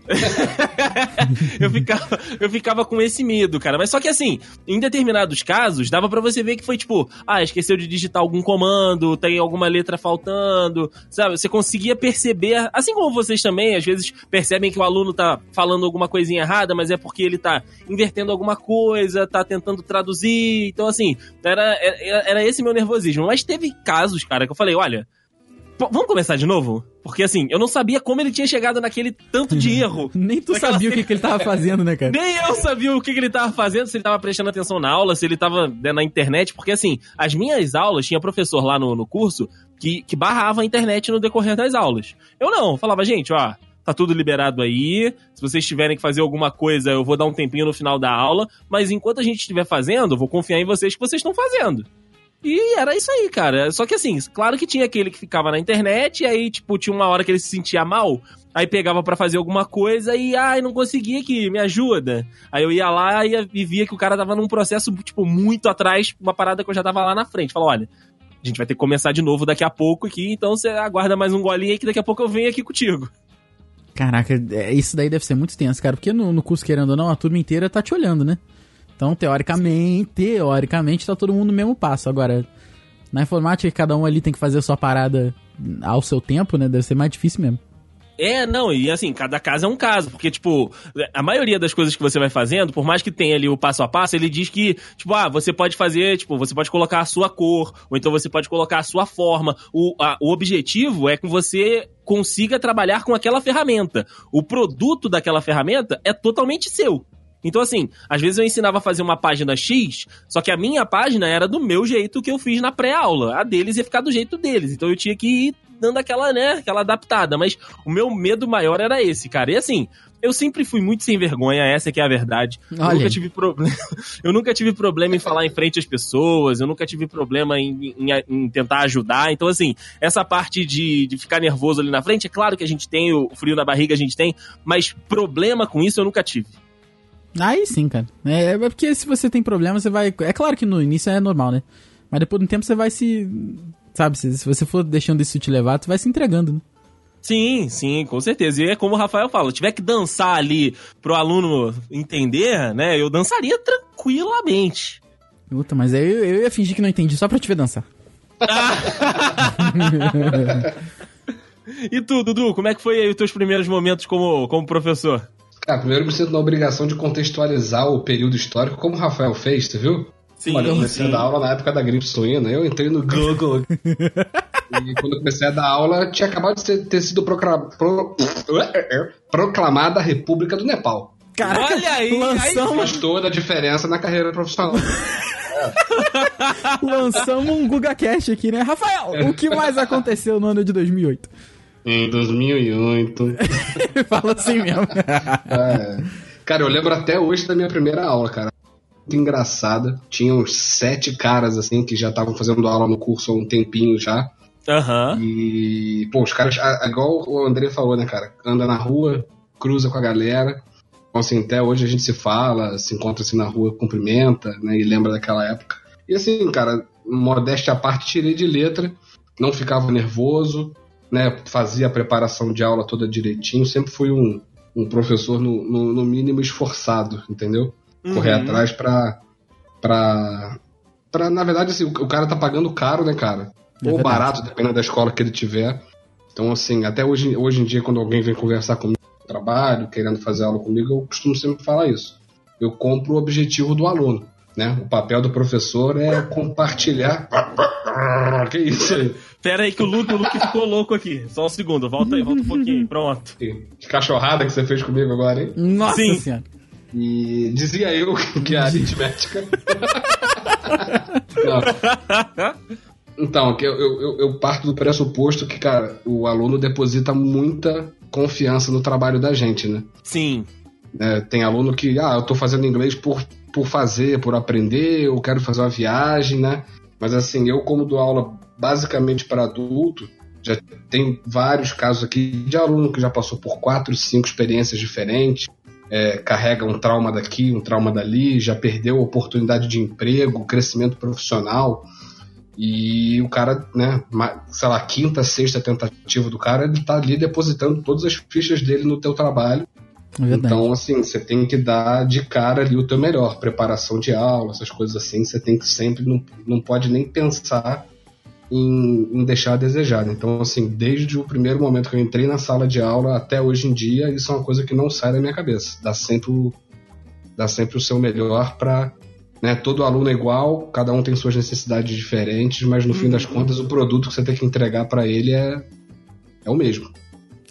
(laughs) eu, ficava, eu ficava com esse medo, cara. Mas só que assim, em determinados casos, dava pra você ver que foi tipo, ah, esqueceu de digitar algum comando, tem alguma letra faltando, sabe? Você conseguia perceber, assim como vocês também, às vezes percebem que o aluno tá falando alguma coisinha errada, mas é porque ele tá invertendo alguma coisa, tá tentando traduzir. Então, assim, era, era, era esse meu nervosismo. Mas teve casos, cara, que eu falei, olha. P- vamos começar de novo? Porque assim, eu não sabia como ele tinha chegado naquele tanto de (laughs) erro. Nem tu Naquela sabia o que, que ele tava fazendo, né, cara? Nem eu sabia o que, que ele tava fazendo, se ele tava prestando atenção na aula, se ele tava né, na internet, porque assim, as minhas aulas, tinha professor lá no, no curso que, que barrava a internet no decorrer das aulas. Eu não, eu falava, gente, ó, tá tudo liberado aí, se vocês tiverem que fazer alguma coisa, eu vou dar um tempinho no final da aula, mas enquanto a gente estiver fazendo, eu vou confiar em vocês que vocês estão fazendo. E era isso aí, cara. Só que assim, claro que tinha aquele que ficava na internet, e aí, tipo, tinha uma hora que ele se sentia mal, aí pegava pra fazer alguma coisa e, ai, não consegui aqui, me ajuda. Aí eu ia lá e, e via que o cara tava num processo, tipo, muito atrás, uma parada que eu já tava lá na frente. Falou, olha, a gente vai ter que começar de novo daqui a pouco aqui, então você aguarda mais um golinho aí que daqui a pouco eu venho aqui contigo. Caraca, é, isso daí deve ser muito tenso, cara. Porque no, no curso, querendo ou não, a turma inteira tá te olhando, né? Então, teoricamente, teoricamente, tá todo mundo no mesmo passo. Agora, na informática, cada um ali tem que fazer a sua parada ao seu tempo, né? Deve ser mais difícil mesmo. É, não, e assim, cada caso é um caso, porque, tipo, a maioria das coisas que você vai fazendo, por mais que tenha ali o passo a passo, ele diz que, tipo, ah, você pode fazer, tipo, você pode colocar a sua cor, ou então você pode colocar a sua forma. O, a- o objetivo é que você consiga trabalhar com aquela ferramenta. O produto daquela ferramenta é totalmente seu. Então, assim, às vezes eu ensinava a fazer uma página X, só que a minha página era do meu jeito que eu fiz na pré-aula. A deles ia ficar do jeito deles. Então eu tinha que ir dando aquela, né, aquela adaptada. Mas o meu medo maior era esse, cara. E assim, eu sempre fui muito sem vergonha, essa que é a verdade. Eu Olha nunca aí. tive problema. (laughs) Eu nunca tive problema em falar em frente às pessoas, eu nunca tive problema em, em- em tentar ajudar. Então, assim, essa parte de, de ficar nervoso ali na frente, é claro que a gente tem, o frio na barriga a gente tem, mas problema com isso eu nunca tive. Aí sim, cara. É, é porque se você tem problema, você vai. É claro que no início é normal, né? Mas depois de um tempo você vai se. Sabe, se, se você for deixando isso te levar, tu vai se entregando, né? Sim, sim, com certeza. E é como o Rafael fala, se tiver que dançar ali pro aluno entender, né, eu dançaria tranquilamente. Puta, mas aí eu, eu ia fingir que não entendi só pra te ver dançar. (laughs) E tu, Dudu, como é que foi aí os teus primeiros momentos como, como professor? Cara, primeiro me sinto na obrigação de contextualizar o período histórico, como o Rafael fez, tu viu? Sim, Olha, eu comecei sim. a dar aula na época da gripe suína, eu entrei no Google. (laughs) e quando eu comecei a dar aula, tinha acabado de ser- ter sido procra- pro- proclamada a República do Nepal. Caraca, Olha aí, lançamos, Faz toda a diferença na carreira profissional. (laughs) lançamos um Guga Cash aqui, né? Rafael, o que mais (laughs) aconteceu no ano de 2008? Em 2008. (laughs) Fala assim mesmo. (laughs) É. Cara, eu lembro até hoje da minha primeira aula, cara. Muito engraçada. Tinha uns sete caras, assim, que já estavam fazendo aula no curso há um tempinho já. Aham. E, pô, os caras, igual o André falou, né, cara? Anda na rua, cruza com a galera. Então, assim, até hoje a gente se fala, se encontra assim na rua, cumprimenta, né? E lembra daquela época. E assim, cara, modéstia à parte, tirei de letra, não ficava nervoso, né? Fazia a preparação de aula toda direitinho. Sempre fui um, um professor, no, no, no mínimo, esforçado, entendeu? Correr Uhum. atrás pra, pra, pra. Na verdade, assim, o, cara tá pagando caro, né, cara? É Ou barato, dependendo da escola que ele tiver. Então, assim, até hoje, hoje em dia, quando alguém vem conversar comigo no trabalho, querendo fazer aula comigo, eu costumo sempre falar isso. Eu compro o objetivo do aluno, né? O papel do professor é compartilhar. (laughs) que isso aí? Pera aí que o Luke, o Luke ficou louco aqui. Só um segundo, volta aí, volta um pouquinho. Pronto. Que cachorrada que você fez comigo agora, hein? Nossa Sim. senhora. E dizia eu que a aritmética. (laughs) Então, que eu, eu, eu parto do pressuposto que, cara, o aluno deposita muita confiança no trabalho da gente, né? Sim. É, tem aluno que, ah, eu tô fazendo inglês por, por fazer, por aprender, eu quero fazer uma viagem, né? Mas assim, eu como dou aula basicamente para adulto, já tem vários casos aqui de aluno que já passou por quatro, cinco experiências diferentes, é, carrega um trauma daqui, um trauma dali, já perdeu oportunidade de emprego, crescimento profissional. E o cara, né, sei lá, quinta, sexta tentativa do cara, ele tá ali depositando todas as fichas dele no teu trabalho. É verdade. Então, assim, você tem que dar de cara ali o teu melhor. Preparação de aula, essas coisas assim, você tem que sempre, não, não pode nem pensar em, em deixar a desejar. Então, assim, desde o primeiro momento que eu entrei na sala de aula até hoje em dia, isso é uma coisa que não sai da minha cabeça. Dá sempre o, dá sempre o seu melhor para né? Todo aluno é igual, cada um tem suas necessidades diferentes, mas no fim das contas o produto que você tem que entregar para ele é, é o mesmo.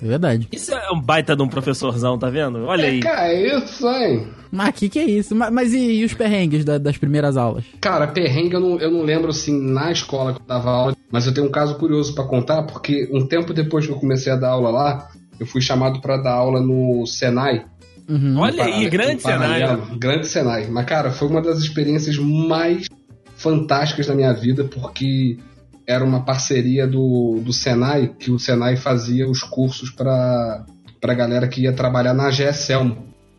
É verdade. Isso é um baita de um professorzão, tá vendo? Olha aí. Cara, é isso, hein? Mas que que é isso? Mas, mas e, e os perrengues da- das primeiras aulas? Cara, perrengue eu não, eu não lembro assim na escola que eu dava aula, mas eu tenho um caso curioso pra contar, porque um tempo depois que eu comecei a dar aula lá, eu fui chamado pra dar aula no Senai. Uhum. Olha aí, grande Paralelo. cenário. Grande Senai. Mas, cara, foi uma das experiências mais fantásticas da minha vida, porque era uma parceria do, do Senai, que o Senai fazia os cursos pra, pra galera que ia trabalhar na GSL.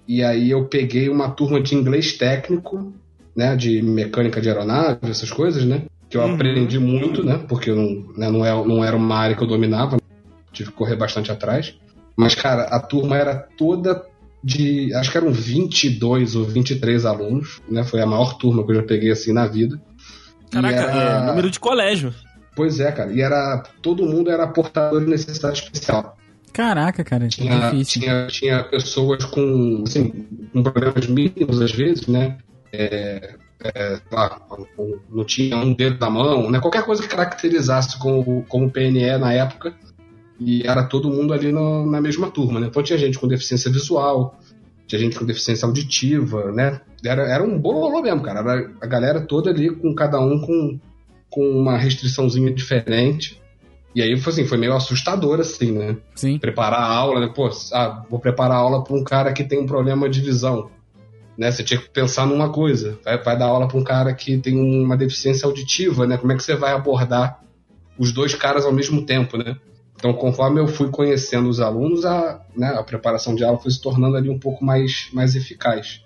E aí eu peguei uma turma de inglês técnico, né, de mecânica de aeronave, essas coisas, né, que eu Uhum. aprendi muito, né, porque não, né, não, é, não era uma área que eu dominava, tive que correr bastante atrás. Mas, cara, a turma era toda de. Acho que eram 22 ou 23 alunos, né? Foi a maior turma que eu já peguei assim na vida. Caraca, era- é número de colégio. Pois é, cara. E era. Todo mundo era portador de necessidade especial. Caraca, cara, Tinha, difícil. tinha, tinha pessoas com, assim, com problemas mínimos às vezes, né? É, é, lá, não tinha um dedo na mão, né? Qualquer coisa que caracterizasse como, como PNE na época. E era todo mundo ali no- na mesma turma, né? Então tinha gente com deficiência visual, tinha gente com deficiência auditiva, né? Era, era um bololô mesmo, cara. Era a galera toda ali, com cada um com, com uma restriçãozinha diferente. E aí foi assim, foi meio assustador, assim, né? Sim. preparar a aula, né? Pô, ah, vou preparar a aula para um cara que tem um problema de visão. Né? Você tinha que pensar numa coisa. Vai, vai dar aula para um cara que tem uma deficiência auditiva, né? Como é que você vai abordar os dois caras ao mesmo tempo, né? Então, conforme eu fui conhecendo os alunos, a, né, a preparação de aula foi se tornando ali um pouco mais, mais eficaz.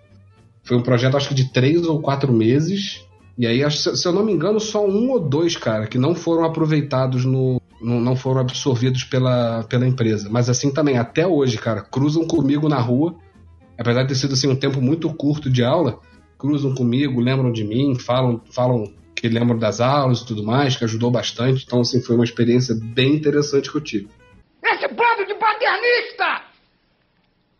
Foi um projeto, acho que de três ou quatro meses. E aí, se eu não me engano, só um ou dois, cara, que não foram aproveitados no. Não, não foram absorvidos pela, pela empresa. Mas assim também, até hoje, cara, cruzam comigo na rua. Apesar de ter sido assim, um tempo muito curto de aula, cruzam comigo, lembram de mim, falam, falam que lembram das aulas e tudo mais, que ajudou bastante. Então, assim, foi uma experiência bem interessante que eu tive. Esse bando de paternista!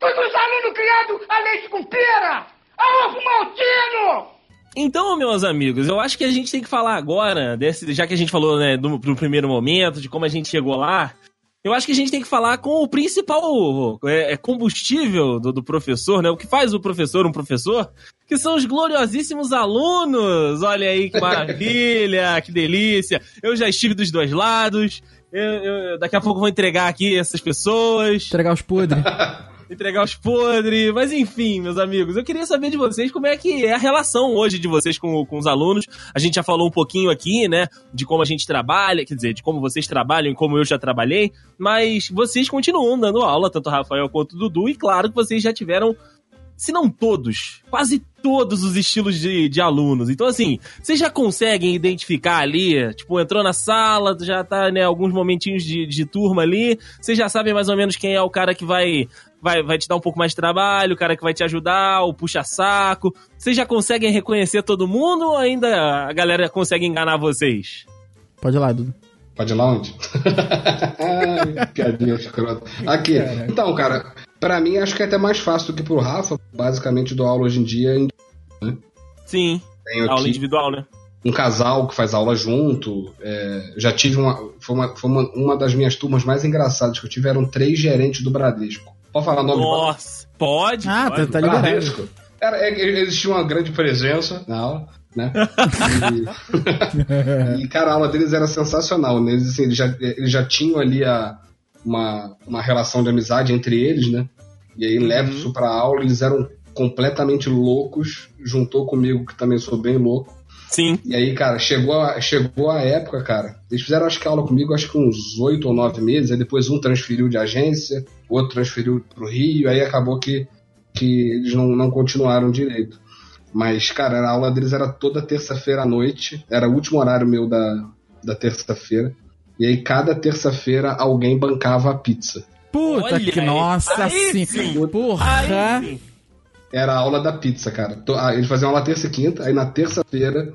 Todos os alunos criados a leite com pera! A ovo maltino! Então, meus amigos, eu acho que a gente tem que falar agora, desse, já que a gente falou, né, do, do primeiro momento, de como a gente chegou lá. Eu acho que a gente tem que falar com o principal é, é, combustível do, do professor, né? O que faz o professor um professor, que são os gloriosíssimos alunos. Olha aí que maravilha, (laughs) que delícia. Eu já estive dos dois lados. Eu, eu- daqui a pouco eu vou entregar aqui essas pessoas Entregar os podres. (laughs) entregar os podres. Mas enfim, meus amigos, eu queria saber de vocês como é que é a relação hoje de vocês com, com os alunos. A gente já falou um pouquinho aqui, né, de como a gente trabalha, quer dizer, de como vocês trabalham e como eu já trabalhei, mas vocês continuam dando aula, tanto o Rafael quanto o Dudu, e claro que vocês já tiveram. Se não todos, quase todos os estilos de, de alunos. Então, assim, vocês já conseguem identificar ali, tipo, entrou na sala, já tá, né, alguns momentinhos de, de turma ali, vocês já sabem mais ou menos quem é o cara que vai vai, vai te dar um pouco mais de trabalho, o cara que vai te ajudar, o puxa-saco. Vocês já conseguem reconhecer todo mundo ou ainda a galera consegue enganar vocês? Pode ir lá, Dudu. Pode ir lá onde? (laughs) Piadinha escrota. Aqui. Então, cara, pra mim acho que é até mais fácil do que pro Rafa. Basicamente dou aula hoje em dia. em- Sim, Tenho aula aqui individual, né? um casal que faz aula junto. é, já tive uma. Foi, uma, foi uma, uma das minhas turmas mais engraçadas que eu tive. Eram três gerentes do Bradesco. Pode falar nome Nossa, pode? Ah, pode. tá, tá liberado. Bradesco. Era, é, existia uma grande presença na aula, né? E, (laughs) e, cara, a aula deles era sensacional, né? Eles, assim, eles, já, eles já tinham ali a, uma, uma relação de amizade entre eles, né? E aí leva isso pra aula, eles eram completamente loucos, juntou comigo, que também sou bem louco. Sim. E aí, cara, chegou a, chegou a época, cara. Eles fizeram, acho que aula comigo, acho que uns oito ou nove meses. Aí depois um transferiu de agência, outro transferiu pro Rio. Aí acabou que, que eles não, não continuaram direito. Mas, cara, a aula deles era toda terça-feira à noite. Era o último horário meu da, da terça-feira. E aí, cada terça-feira, alguém bancava a pizza. Puta Olha que aí. nossa Aí sim. sim. Porra. Aí, sim. Era a aula da pizza, cara. Eles faziam aula terça e quinta, aí na terça-feira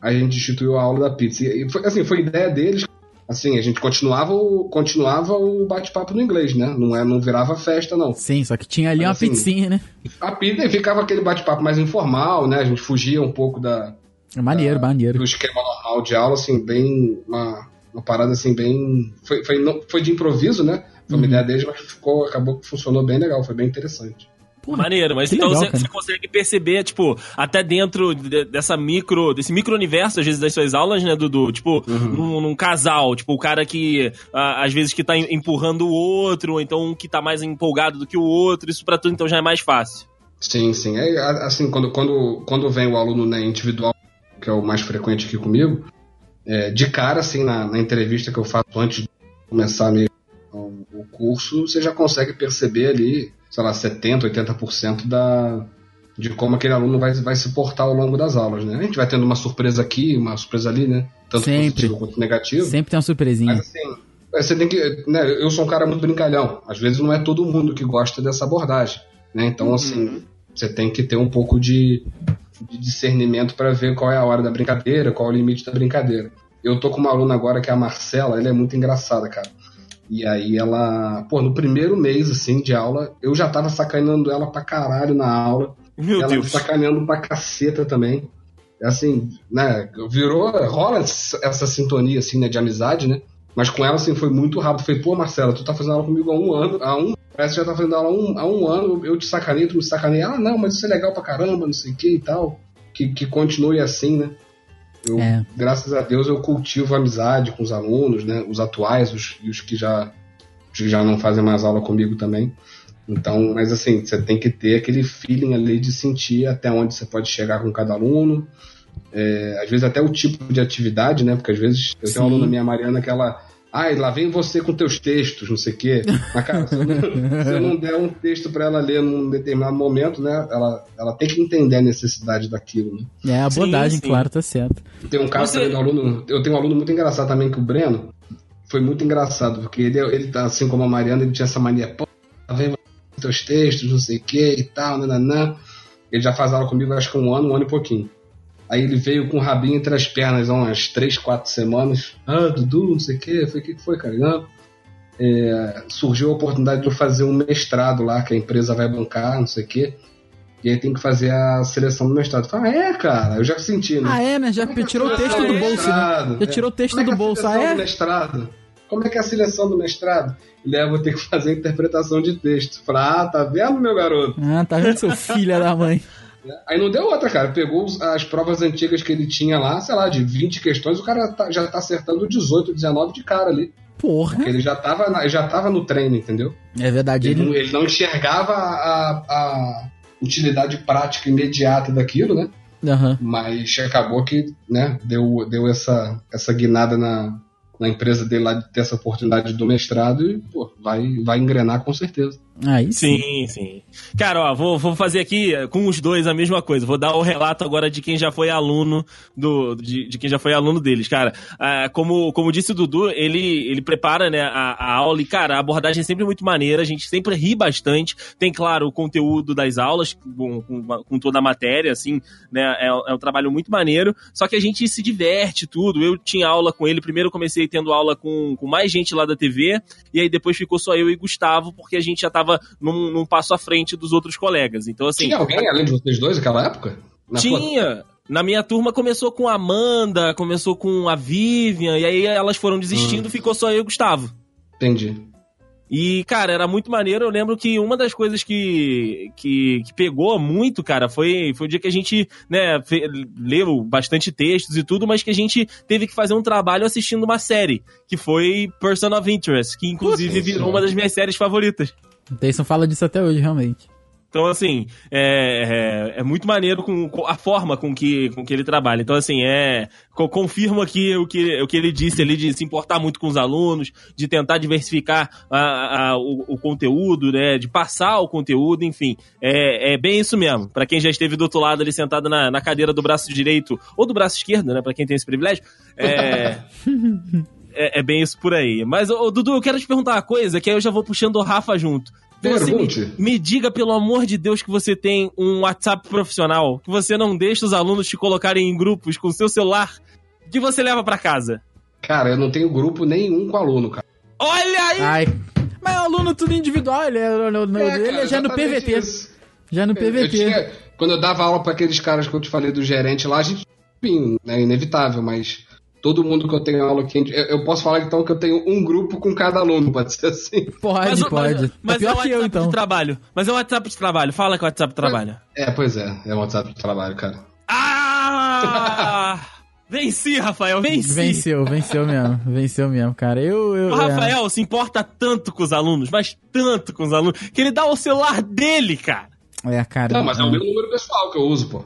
a gente instituiu a aula da pizza. E foi, assim, foi ideia deles. Assim, a gente continuava o, continuava o bate-papo no inglês, né? Não, é, não virava festa, não. Sim, só que tinha ali Mas, uma assim, pizzinha, né? A pizza ficava aquele bate-papo mais informal, né? A gente fugia um pouco da, Maneiro, maneiro. do esquema normal de aula, assim, bem. Uma, uma parada assim, bem. Foi, foi, não, foi de improviso, né? Foi uma Uhum. ideia deles, mas ficou, acabou que funcionou bem legal, foi bem interessante. Porra, Maneiro, mas então legal, você, você consegue perceber, tipo, até dentro de- dessa micro, desse micro-universo, às vezes, das suas aulas, né, Dudu? Tipo, num, num casal, tipo, o cara que, ah, às vezes, que tá em- empurrando o outro, ou então um que tá mais empolgado do que o outro, isso pra tu, então, já é mais fácil. Sim, sim. É, a- assim, quando, quando, quando vem o aluno né, individual, que é o mais frequente aqui comigo, é, de cara, assim, na, na entrevista que eu faço antes de começar mesmo o, o curso, você já consegue perceber ali, sei lá, 70%, 80% da, de como aquele aluno vai, vai se portar ao longo das aulas, né? A gente vai tendo uma surpresa aqui, uma surpresa ali, né? Tanto Sempre. positivo quanto negativo. Sempre tem uma surpresinha. Mas assim, você tem que. Né, eu sou um cara muito brincalhão. Às vezes não é todo mundo que gosta dessa abordagem. Né? Então, assim, você tem que ter um pouco de, de discernimento para ver qual é a hora da brincadeira, qual é o limite da brincadeira. Eu tô com uma aluna agora que é a Marcela, ela é muito engraçada, cara. E aí ela, pô, no primeiro mês assim de aula, eu já tava sacaneando ela pra caralho na aula. Meu ela me Deus. sacaneando pra caceta também. É Assim, né, virou, rola essa sintonia assim, né, de amizade, né? Mas com ela, assim, foi muito rápido. Falei, pô, Marcela, tu tá fazendo aula comigo há um ano, há um, parece que já tá fazendo aula há um, há um ano, eu te sacanei, tu me sacaneia. Ah, não, mas isso é legal pra caramba, não sei o que e tal. Que, que continue assim, né? Eu, É. Graças a Deus eu cultivo amizade com os alunos, né? Os atuais os, os que já, os que já não fazem mais aula comigo também. Então, mas assim, você tem que ter aquele feeling ali de sentir até onde você pode chegar com cada aluno. É, às vezes até o tipo de atividade, né? Porque às vezes eu tenho uma Sim. aluna minha Mariana que ela. Ai, lá vem você com teus textos, não sei o quê. Mas, cara, se eu não, se eu não der um texto para ela ler num determinado momento, né? Ela, ela tem que entender a necessidade daquilo, né? É, a Sim, abordagem, sim. claro, tá certo. Tem um caso Você- também do aluno. Eu tenho um aluno muito engraçado também, que o Breno. Foi muito engraçado, porque ele, ele tá assim como a Mariana, ele tinha essa mania, pô, lá vem você com teus textos, não sei o que e tal, nananã. Ele já faz aula comigo, acho que um ano, um ano e pouquinho. Aí ele veio com o rabinho entre as pernas há umas três, quatro semanas. Ah, Dudu, não sei o que. Eu falei, o que foi, cara? Não. É, surgiu a oportunidade de eu fazer um mestrado lá, que a empresa vai bancar, não sei o que. E aí tem que fazer a seleção do mestrado. Eu falei, ah, é, cara, eu já senti, né? Ah, é, né? Já é que tirou o é texto do bolso, né? mestrado? Já tirou o texto Como é do é bolso, ah, seleção é? do mestrado? Como é que é a seleção do mestrado? Ele é, vou ter que (laughs) fazer a interpretação de texto. Falei, ah, tá vendo, meu garoto? Ah, tá vendo seu filho da mãe? (laughs) Aí não deu outra, cara. Pegou as provas antigas que ele tinha lá, sei lá, de 20 questões, o cara tá- já tá acertando 18, 19 de cara ali. Porra. Porque ele já tava, na- já tava no treino, entendeu? É verdade, Ele, ele... não, ele não enxergava a, a utilidade prática imediata daquilo, né? Aham. Mas acabou que, né, deu, deu essa, essa guinada na, na empresa dele lá de ter essa oportunidade do mestrado e, pô, vai, vai engrenar com certeza. Aí sim. Sim, sim. Cara, ó, vou, vou fazer aqui eh, com os dois a mesma coisa. Vou dar o relato agora de quem já foi aluno do, de, de quem já foi aluno deles, cara. Ah, como, como disse o Dudu, ele, ele prepara né, a, a aula e, cara, a abordagem é sempre muito maneira, a gente sempre ri bastante. Tem, claro, o conteúdo das aulas, com, com, com toda a matéria, assim, né? É, é um trabalho muito maneiro. Só que a gente se diverte tudo. Eu tinha aula com ele, primeiro comecei tendo aula com, com mais gente lá da TV, e aí depois ficou só eu e Gustavo, porque a gente já tava num, num passo à frente dos outros colegas. Então, assim. Tinha alguém além de vocês dois naquela época? Na sua- Tinha. Na minha turma começou com a Amanda, começou com a Vivian, e aí elas foram desistindo, ficou só eu e o Gustavo. Entendi. E, cara, era muito maneiro. Eu lembro que uma das coisas que, que, que pegou muito, cara, foi, foi o dia que a gente, né, leu bastante textos e tudo, mas que a gente teve que fazer um trabalho assistindo uma série, que foi Person of Interest, que inclusive Putz, virou uma das minhas séries favoritas. O Tayson fala disso até hoje, realmente. Então, assim, é, é, é muito maneiro com, a forma com que, com que ele trabalha. Então, assim, é. co- Confirmo aqui o que, o que ele disse ali de se importar muito com os alunos, de tentar diversificar a- a- o, o conteúdo, né? De passar o conteúdo, enfim. É, é bem isso mesmo. Pra quem já esteve do outro lado ali sentado na, na cadeira do braço direito ou do braço esquerdo, né? Pra quem tem esse privilégio. É. (laughs) É, é bem isso por aí. Mas, ô, Dudu, eu quero te perguntar uma coisa, que aí eu já vou puxando o Rafa junto. Você me, Pergunte. me diga, pelo amor de Deus, que você tem um WhatsApp profissional, que você não deixa os alunos te colocarem em grupos com o seu celular, que você leva pra casa. Cara, eu não tenho grupo nenhum com aluno, cara. Olha aí! Ai. Mas o aluno tudo individual, ele é, no, no, É, ele cara, é já no PVT. isso. Já no Eu PVT. tinha- quando eu dava aula pra aqueles caras que eu te falei do gerente lá, a gente, enfim, é inevitável, mas todo mundo que eu tenho aula aqui, eu, eu posso falar então que eu tenho um grupo com cada aluno, (laughs) pode ser assim. Pode, o- pode. Mas, mas tá pior é o que eu, WhatsApp então. de trabalho. Mas é o WhatsApp de trabalho. Fala que é o WhatsApp de trabalho. É, pois é, é um WhatsApp de trabalho, cara. Ah! (laughs) Venci, Rafael, venci. Venceu, venceu mesmo. Venceu mesmo, cara. Eu. eu O é. Rafael se importa tanto com os alunos, mas tanto com os alunos, que ele dá o celular dele, cara. É, cara. Não, mas é o meu número pessoal que eu uso, pô.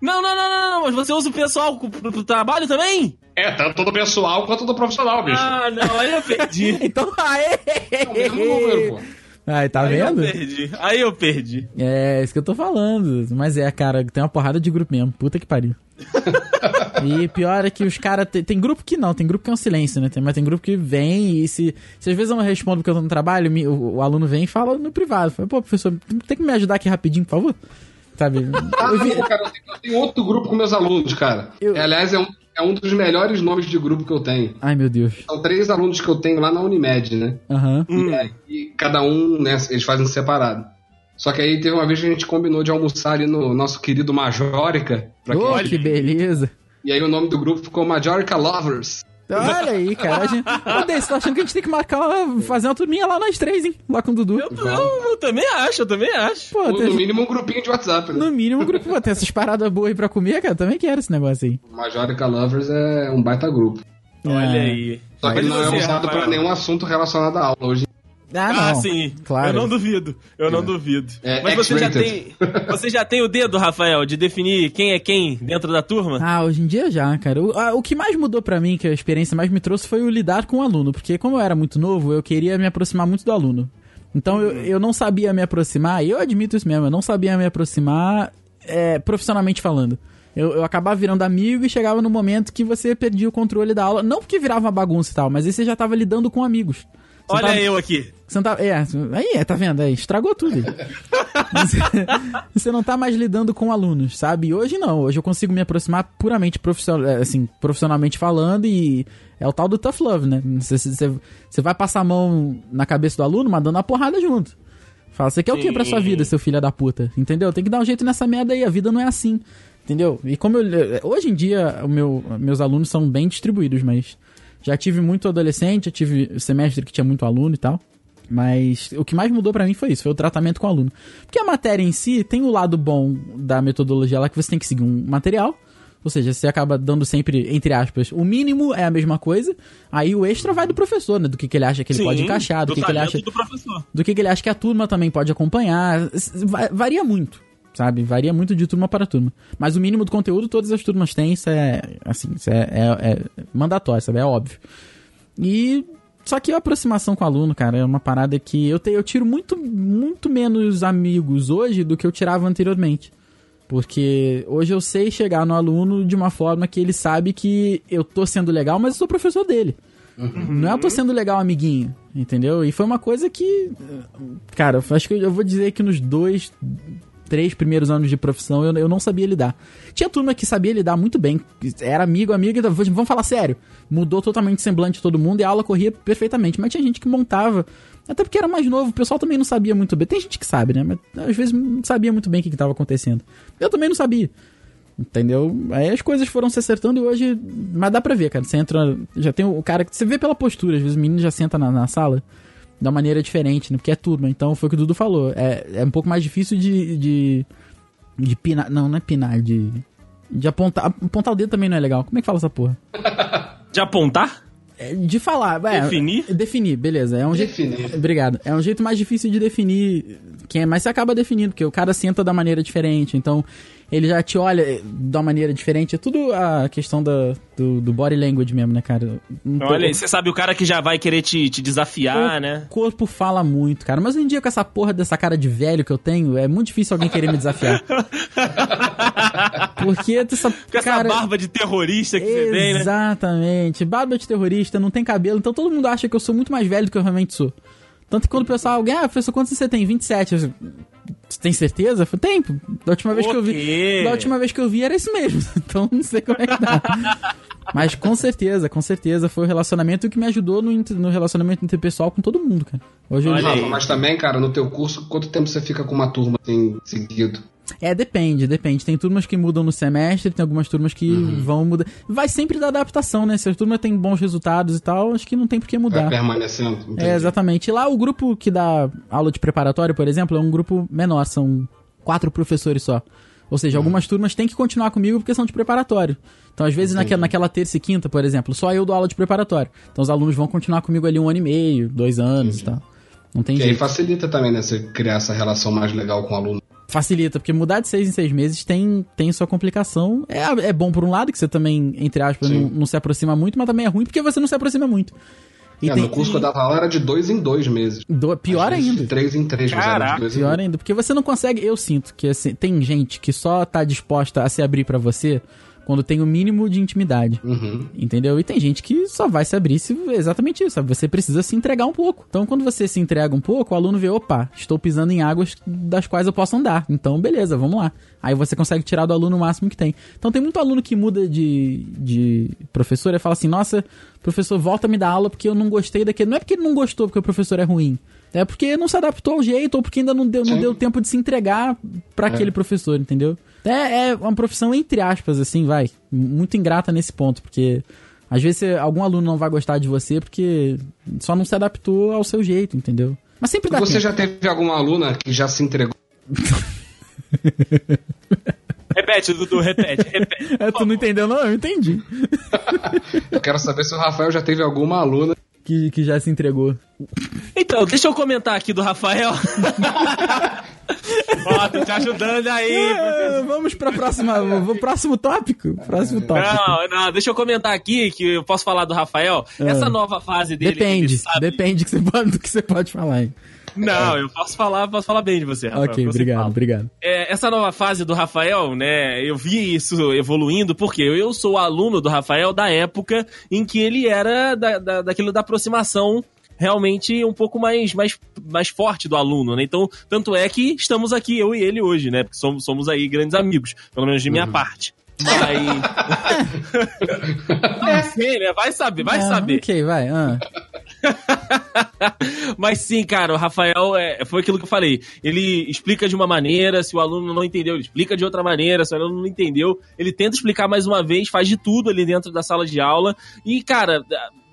Não, não, não, não, não, mas você usa o pessoal pro, pro- pro trabalho também? É, tanto do pessoal quanto do profissional, bicho. Ah, não, aí eu perdi. (laughs) Então, aê! É o mesmo número, pô. Ai, tá Aí eu vendo? perdi. Aí eu perdi. É, isso que eu tô falando. Mas é, cara, tem uma porrada de grupo mesmo. Puta que pariu. (laughs) e pior é que os caras. Tem, tem grupo que não, tem grupo que é um silêncio, né? Tem, mas tem grupo que vem e se. Se às vezes eu não respondo porque eu tô no trabalho, me- o, o aluno vem e fala no privado. Fala, Pô, professor, tem que me ajudar aqui rapidinho, por favor? Sabe? Ah, Eu vi- não, cara, eu tenho, eu tenho outro grupo com meus alunos, cara. Eu- É, aliás, é um, é um dos melhores nomes de grupo que eu tenho. Ai, meu Deus. São três alunos que eu tenho lá na Unimed, né? Aham. Hum. E, aí, cada um, né, eles fazem separado. Só que aí teve uma vez que a gente combinou de almoçar ali no nosso querido Majorica. pra Ô, quem- que beleza. E aí o nome do grupo ficou Majorica Lovers. Olha aí, cara. A gente... Deis, tô achando que a gente tem que marcar, uma- fazer uma turminha lá nós três, hein? Lá com o Dudu. Eu, eu- eu também acho, eu também acho. Pô, No, tem- no mínimo um grupinho de WhatsApp, né? no mínimo, o grupo pô, tem essas paradas boas aí pra comer, cara. Também quero esse negócio aí. Majorica Lovers é um baita grupo. Olha É. aí. Só que Mas não é você, usado pra nenhum assunto relacionado à aula hoje. Ah, não. Ah, sim. Claro. Eu não duvido. Eu não duvido. É, Mas você já, tem, você já tem o dedo, Rafael, de definir quem é quem dentro da turma? Ah, hoje em dia já, cara. O, ah, o que mais mudou pra mim, que a experiência mais me trouxe, foi o lidar com o aluno. Porque como eu era muito novo, eu queria me aproximar muito do aluno. Então eu, eu não sabia me aproximar, e eu admito isso mesmo, eu não sabia me aproximar é, profissionalmente falando. Eu, eu acabava virando amigo e chegava no momento que você perdia o controle da aula. Não porque virava uma bagunça e tal, mas aí você já tava lidando com amigos. Olha eu aqui. Você tá, é, aí, tá vendo? Aí, estragou tudo. você, (laughs) você não tá mais lidando com alunos, sabe? Hoje não, hoje eu consigo me aproximar puramente profissional, é, assim, profissionalmente falando e é o tal do tough love, né? Você, você, você vai passar a mão na cabeça do aluno, mas dando a porrada junto. Fala, você quer o que pra sua vida, seu filho da puta? Entendeu? Tem que dar um jeito nessa merda aí, a vida não é assim. Entendeu? E como eu. Hoje em dia, o meu, meus alunos são bem distribuídos, mas já tive muito adolescente, já tive semestre que tinha muito aluno e tal. Mas o que mais mudou pra mim foi isso, foi o tratamento com o aluno. Porque a matéria em si tem o lado bom da metodologia lá que você tem que seguir um material. Ou seja, você acaba dando sempre, entre aspas, o mínimo é a mesma coisa. Aí o extra vai do professor, né? Do que, que ele acha que ele pode encaixar, do, que, que ele acha do professor. do que, ele acha que a turma também pode acompanhar. Varia muito, sabe? Varia muito de turma para turma. Mas o mínimo do conteúdo todas as turmas têm, isso é, assim, isso é, é- é mandatório, sabe? É óbvio. E. Só que a aproximação com o aluno, cara, é uma parada que eu, te, eu tiro muito, muito menos amigos hoje do que eu tirava anteriormente. Porque hoje eu sei chegar no aluno de uma forma que ele sabe que eu tô sendo legal, mas eu sou professor dele. Não é eu tô sendo legal amiguinho, entendeu? E foi uma coisa que. Cara, eu acho que eu vou dizer que nos dois, três primeiros anos de profissão eu, eu não sabia lidar. Tinha turma que sabia lidar muito bem, era amigo, amiga, então, vamos falar sério. Mudou totalmente o semblante de todo mundo e a aula corria perfeitamente. Mas tinha gente que montava, até porque era mais novo, o pessoal também não sabia muito bem. Tem gente que sabe, né? Mas às vezes não sabia muito bem o que estava acontecendo. Eu também não sabia. Entendeu? Aí as coisas foram se acertando e hoje. Mas dá pra ver, cara. Você entra. Já tem o cara que. Você vê pela postura, às vezes o menino já senta na, na sala da maneira diferente, né? Porque é turma. Então foi o que o Dudu falou. É, é um pouco mais difícil de. de, de pinar. Não, não é pinar, de. De apontar. Apontar o dedo também não é legal. Como é que fala essa porra? (laughs) De apontar? É, De falar. É, Definir? Definir, beleza. É um Definir. jeito. Obrigado. É um jeito mais difícil de definir quem é, mas você acaba definindo, porque o cara senta da maneira diferente, então ele já te olha da maneira diferente. É tudo a questão da, do, do body language mesmo, né, cara? Um Olha, pouco- você sabe o cara que já vai querer te, te desafiar, né? O corpo fala muito, cara. Mas hoje em dia, com essa porra dessa cara de velho que eu tenho, é muito difícil alguém querer me desafiar. (laughs) Porque essa, essa cara... barba de terrorista que você tem, né? Exatamente. Barba de terrorista, não tem cabelo, então todo mundo acha que eu sou muito mais velho do que eu realmente sou. Tanto que quando o pessoal, alguém, ah, professor, quantos você tem? 27. Eu, você tem certeza? Eu falei, tempo. Da última vez que eu vi. quê? Da última vez que eu vi era isso mesmo. (laughs) Então não sei como é que dá. Mas com certeza, com certeza, foi o relacionamento que me ajudou no, no relacionamento interpessoal com todo mundo, cara. Hoje eu Olha. Rafa, mas também, cara, no teu curso, quanto tempo você fica com uma turma assim, seguido? É, depende, depende. Tem turmas que mudam no semestre, tem algumas turmas que Uhum. vão mudar. Vai sempre da adaptação, né? Se a turma tem bons resultados e tal, acho que não tem por que Vai mudar. permanecendo? Entendi. É, exatamente. E lá o grupo que dá aula de preparatório, por exemplo, é um grupo menor, são quatro professores só. Ou seja, algumas turmas têm que continuar comigo porque são de preparatório. Então, às vezes, naquela, naquela terça e quinta, por exemplo, só eu dou aula de preparatório. Então, os alunos vão continuar comigo ali um ano e meio, dois anos e tal. Não tem E aí jeito. facilita também, né? Você criar essa relação mais legal com o aluno. Facilita, porque mudar de seis em seis meses tem, tem sua complicação. É, é bom por um lado, que você também, entre aspas, não, não se aproxima muito, mas também é ruim porque você não se aproxima muito. E é, tem- no curso que eu dava aula era de dois em dois meses. do- pior Às ainda. De três em três, mas era Caraca, em Pior ainda, porque você não consegue. Eu sinto que assim, tem gente que só tá disposta a se abrir pra você quando tem o mínimo de intimidade. Uhum. Entendeu? E tem gente que só vai se abrir se exatamente isso, sabe? Você precisa se entregar um pouco. Então, quando você se entrega um pouco, o aluno vê, opa, estou pisando em águas das quais eu posso andar. Então, beleza, vamos lá. Aí você consegue tirar do aluno o máximo que tem. Então, tem muito aluno que muda de, de professor e fala assim: nossa, professor, volta a me dar aula porque eu não gostei daquele. Não é porque ele não gostou porque o professor é ruim. É porque não se adaptou ao jeito ou porque ainda não deu, não deu tempo de se entregar pra aquele professor, entendeu? É, é uma profissão, entre aspas, assim, vai. Muito ingrata nesse ponto, porque às vezes você- algum aluno não vai gostar de você porque só não se adaptou ao seu jeito, entendeu? Mas sempre dá Você tempo. já teve alguma aluna que já se entregou? (laughs) Repete, Dudu, repete, repete. (laughs) É, tu não entendeu, não? Eu entendi. (laughs) Eu quero saber se o Rafael já teve alguma aluna. Que, que já se entregou. Então, deixa eu comentar aqui do Rafael. (laughs) Ó, tô te ajudando aí, É, vamos pra próxima. o próximo tópico. Próximo tópico. Não, não, deixa eu comentar aqui que eu posso falar do Rafael. Essa nova fase dele. que ele Depende, sabe- depende que você pode- do que você pode falar, hein? Não, eu posso falar, posso falar bem de você, Rafael. ok, obrigado, fala. obrigado. É, essa nova fase do Rafael, né? Eu vi isso evoluindo, porque eu sou aluno do Rafael da época em que ele era da, da, daquilo da aproximação realmente um pouco mais, mais, mais forte do aluno, né? Então, tanto é que estamos aqui, eu e ele hoje, né? Porque somos, somos aí grandes amigos, pelo menos de minha parte. Aí... (laughs) Não sei, né? Vai saber, vai É, saber. Ok, vai. ah. (laughs) Mas sim, cara, o Rafael é, foi aquilo que eu falei. Ele explica de uma maneira, se o aluno não entendeu, ele explica de outra maneira, se o aluno não entendeu, ele tenta explicar mais uma vez, faz de tudo ali dentro da sala de aula. E, cara,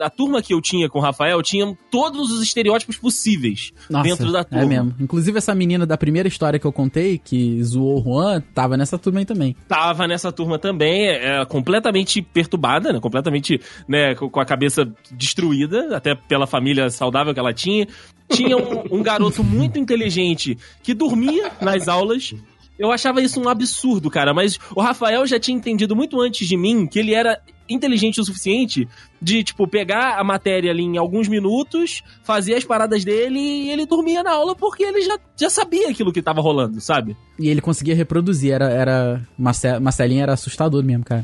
da turma que eu tinha com o Rafael, tinha todos os estereótipos possíveis Nossa, dentro da turma. É mesmo. Inclusive, essa menina da primeira história que eu contei, que zoou o Juan, tava nessa turma aí também. Tava nessa turma também, é, completamente perturbada, né? Completamente, né, com com a cabeça destruída, até pela família saudável que ela tinha. Tinha um, um garoto (laughs) muito inteligente que dormia nas aulas. Eu achava isso um absurdo, cara, mas o Rafael já tinha entendido muito antes de mim que ele era inteligente o suficiente de, tipo, pegar a matéria ali em alguns minutos, fazer as paradas dele e ele dormia na aula porque ele já, já sabia aquilo que tava rolando, sabe? E ele conseguia reproduzir, era. era Marce- Marcelinho era assustador mesmo, cara.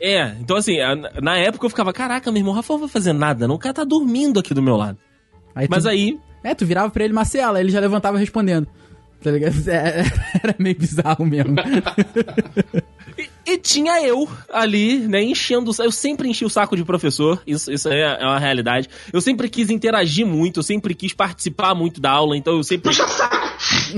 É, então assim, na época eu ficava, caraca, meu irmão, o Rafael não vai fazer nada, não, o cara tá dormindo aqui do meu lado. Aí Mas tu, aí, É, tu virava pra ele Marcela, ele já levantava respondendo. Tá ligado? (laughs) É, era meio bizarro mesmo. (laughs) e, tinha eu ali, né, enchendo o saco. Eu sempre enchi o saco de professor, isso, isso é, é uma realidade. Eu sempre quis interagir muito, eu sempre quis participar muito da aula, então eu sempre. Puxa saco!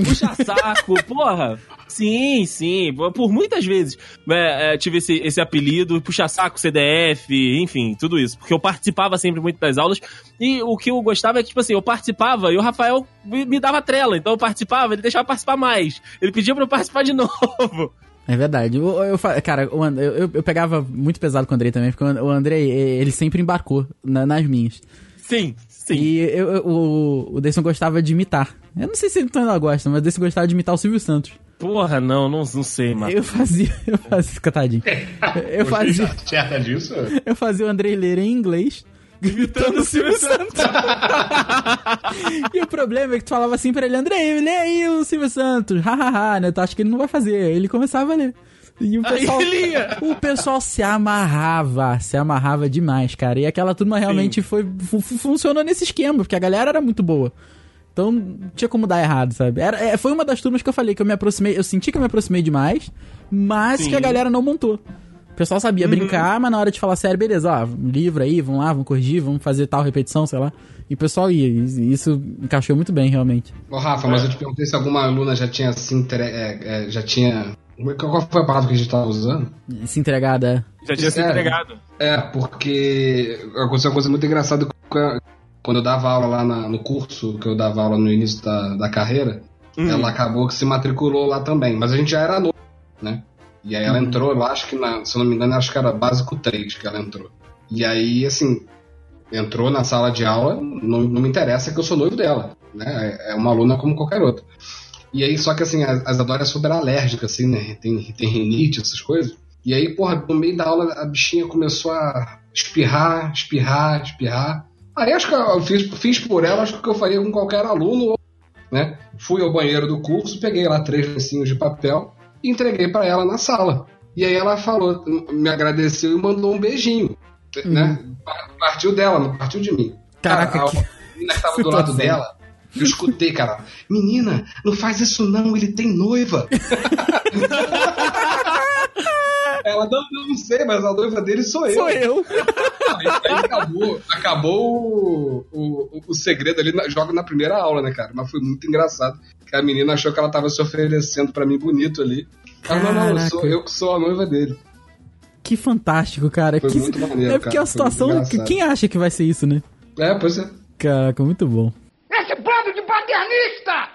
Puxa saco, porra! Sim, sim, por muitas vezes né, é, tive esse, esse apelido, puxa saco, CDF, enfim, tudo isso. Porque eu participava sempre muito das aulas e o que eu gostava é que, tipo assim, eu participava e o Rafael me, me dava trela, então eu participava, ele deixava participar mais. Ele pedia pra eu participar de (laughs) novo. É verdade. Eu, eu cara, o And- eu, eu pegava muito pesado com o Andrei também, porque o Andrei, ele sempre embarcou na- nas minhas. Sim, sim. E eu, eu- o, o Deison gostava de imitar. Eu não sei se ele ainda gosta, mas o Deison gostava de imitar o Silvio Santos. Porra, não, não, não sei, mano. Eu fazia, eu fazia, (laughs) coitadinho. Eu fazia, Certa disso? eu fazia o Andrei ler em inglês, imitando o Silvio Santos. (laughs) e o problema é que tu falava assim pra ele, Andrei, lê aí o Silvio Santos, hahaha, né? Tu acha que ele não vai fazer. Aí Ele começava a ler. E o pessoal, o pessoal se amarrava, se amarrava demais, cara. E aquela turma realmente foi fu- fu- funcionou nesse esquema, porque a galera era muito boa. Então não tinha como dar errado, sabe? Era, é, foi uma das turmas que eu falei que eu me aproximei, eu senti que eu me aproximei demais, mas Sim. que a galera não montou. O pessoal sabia brincar, mas na hora de falar sério, beleza, ó, livro aí, vamos lá, vamos corrigir, vamos fazer tal repetição, sei lá. E o pessoal ia, e isso encaixou muito bem, realmente. Ô, Rafa, mas eu te perguntei se alguma aluna já tinha se entre... é, é, já tinha. Qual foi a palavra que a gente tava usando? Se entregada. Já tinha se É. entregado. É, porque aconteceu uma coisa muito engraçada quando eu dava aula lá na- no curso, que eu dava aula no início da, da carreira, Hum. ela acabou que se matriculou lá também, mas a gente já era novo, né? E aí ela entrou, eu acho que, na- se eu não me engano, acho que era básico 3 que ela entrou. E aí, assim, entrou na sala de aula, não, não me interessa que eu sou noivo dela, né? É é uma aluna como qualquer outra. E aí, só que assim, as, as Adora é super alérgica, assim, né? Tem, tem rinite, essas coisas. E aí, porra, no meio da aula, a bichinha começou a espirrar, espirrar, espirrar. Aí acho que eu fiz, fiz por ela, acho que eu faria com qualquer aluno, né? Fui ao banheiro do curso, peguei lá três lencinhos de papel e entreguei pra ela na sala. E aí ela falou, me agradeceu e mandou um beijinho, né? Partiu dela, não partiu de mim. Caraca, Cara, a que menina que tava do lado dela, eu escutei, cara. Menina, não faz isso não, ele tem noiva. (laughs) Ela, não, eu não sei, mas a noiva dele sou eu. Sou eu. Aí, aí acabou, acabou o, o, o segredo ali, joga na primeira aula, né, cara? Mas foi muito engraçado. Que a menina achou que ela tava se oferecendo pra mim bonito ali. Ela, não, não, eu, sou, eu que sou a noiva dele. Que fantástico, cara. Foi Que- muito maneiro, é porque é cara. uma situação que quem acha que vai ser isso, né? É, pois é. Caraca, muito bom. Esse bando de paternista!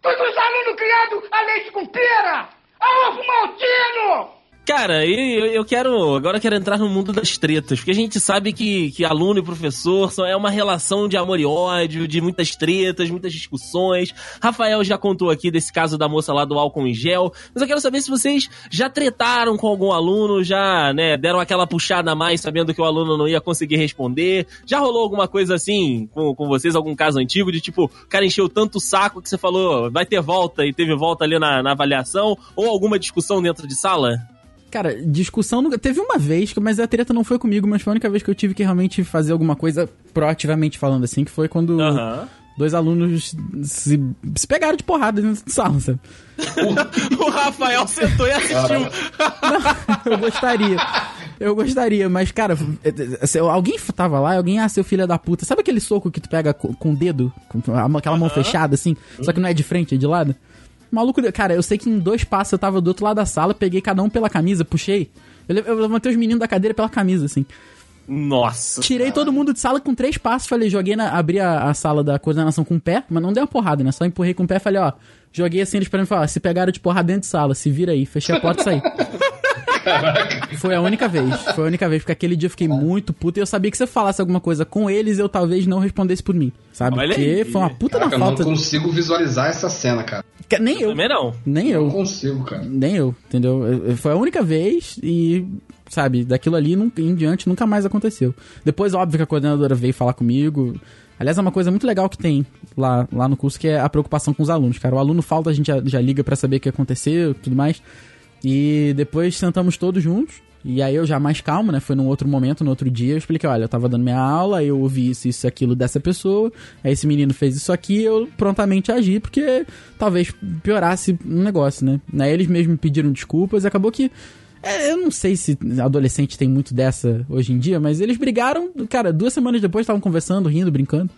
Todos os alunos criados a leite com pera! A ovo maltino! Cara, eu, eu quero. Agora eu quero entrar no mundo das tretas, porque a gente sabe que, que aluno e professor são, é uma relação de amor e ódio, de muitas tretas, muitas discussões. Rafael já contou aqui desse caso da moça lá do álcool em gel, mas eu quero saber se vocês já tretaram com algum aluno, já, né, deram aquela puxada a mais sabendo que o aluno não ia conseguir responder. Já rolou alguma coisa assim com, com vocês, algum caso antigo, de tipo, o cara encheu tanto o saco que você falou, vai ter volta e teve volta ali na, na avaliação, ou alguma discussão dentro de sala? Cara, discussão nunca. Teve uma vez, mas a treta não foi comigo, mas foi a única vez que eu tive que realmente fazer alguma coisa proativamente falando assim, que foi quando Aham. dois alunos se, se pegaram de porrada dentro de sala, sabe? O Rafael sentou e assistiu. Eu gostaria. Eu gostaria, mas, cara, é, se alguém tava lá, alguém, ah, seu filho da puta. Sabe aquele soco que tu pega com, com o dedo? Com aquela mão fechada, assim? Só que não é de frente, é de lado? Maluco, cara, eu sei que em dois passos eu tava do outro lado da sala, peguei cada um pela camisa, puxei. Eu, le- eu levantei os meninos da cadeira pela camisa, assim. Nossa. Tirei todo mundo de sala com três passos, falei, joguei na. Abri a, a sala da coordenação com o pé, mas não dei uma porrada, né? Só empurrei com o pé falei, ó. Joguei assim eles pra mim falar, se pegaram de porrada dentro de sala, se vira aí, fechei a porta e saí. (laughs) Foi a única vez, foi a única vez, porque aquele dia eu fiquei muito puto e eu sabia que se eu falasse alguma coisa com eles, eu talvez não respondesse por mim, sabe? Olha porque aí. foi uma puta Caraca, da eu não falta. consigo visualizar essa cena, cara. Que- Nem eu, Também não. nem Eu não eu, consigo, cara. nem eu, entendeu? Eu- eu- Foi a única vez e, sabe, daquilo ali nunca- em diante nunca mais aconteceu. Depois, óbvio que a coordenadora veio falar comigo. Aliás, é uma coisa muito legal que tem lá, lá no curso, que é a preocupação com os alunos, cara. O aluno falta, a gente já, já liga pra saber o que aconteceu e tudo mais. E depois sentamos todos juntos. E aí eu já mais calmo, né? Foi num outro momento, no outro dia, eu expliquei, olha, eu tava dando minha aula, eu ouvi isso, isso, aquilo dessa pessoa, aí esse menino fez isso aqui, eu prontamente agi, porque talvez piorasse um negócio, né? Aí eles mesmos me pediram desculpas e acabou que. é, eu não sei se adolescente tem muito dessa hoje em dia, mas eles brigaram, cara, duas semanas depois estavam conversando, rindo, brincando.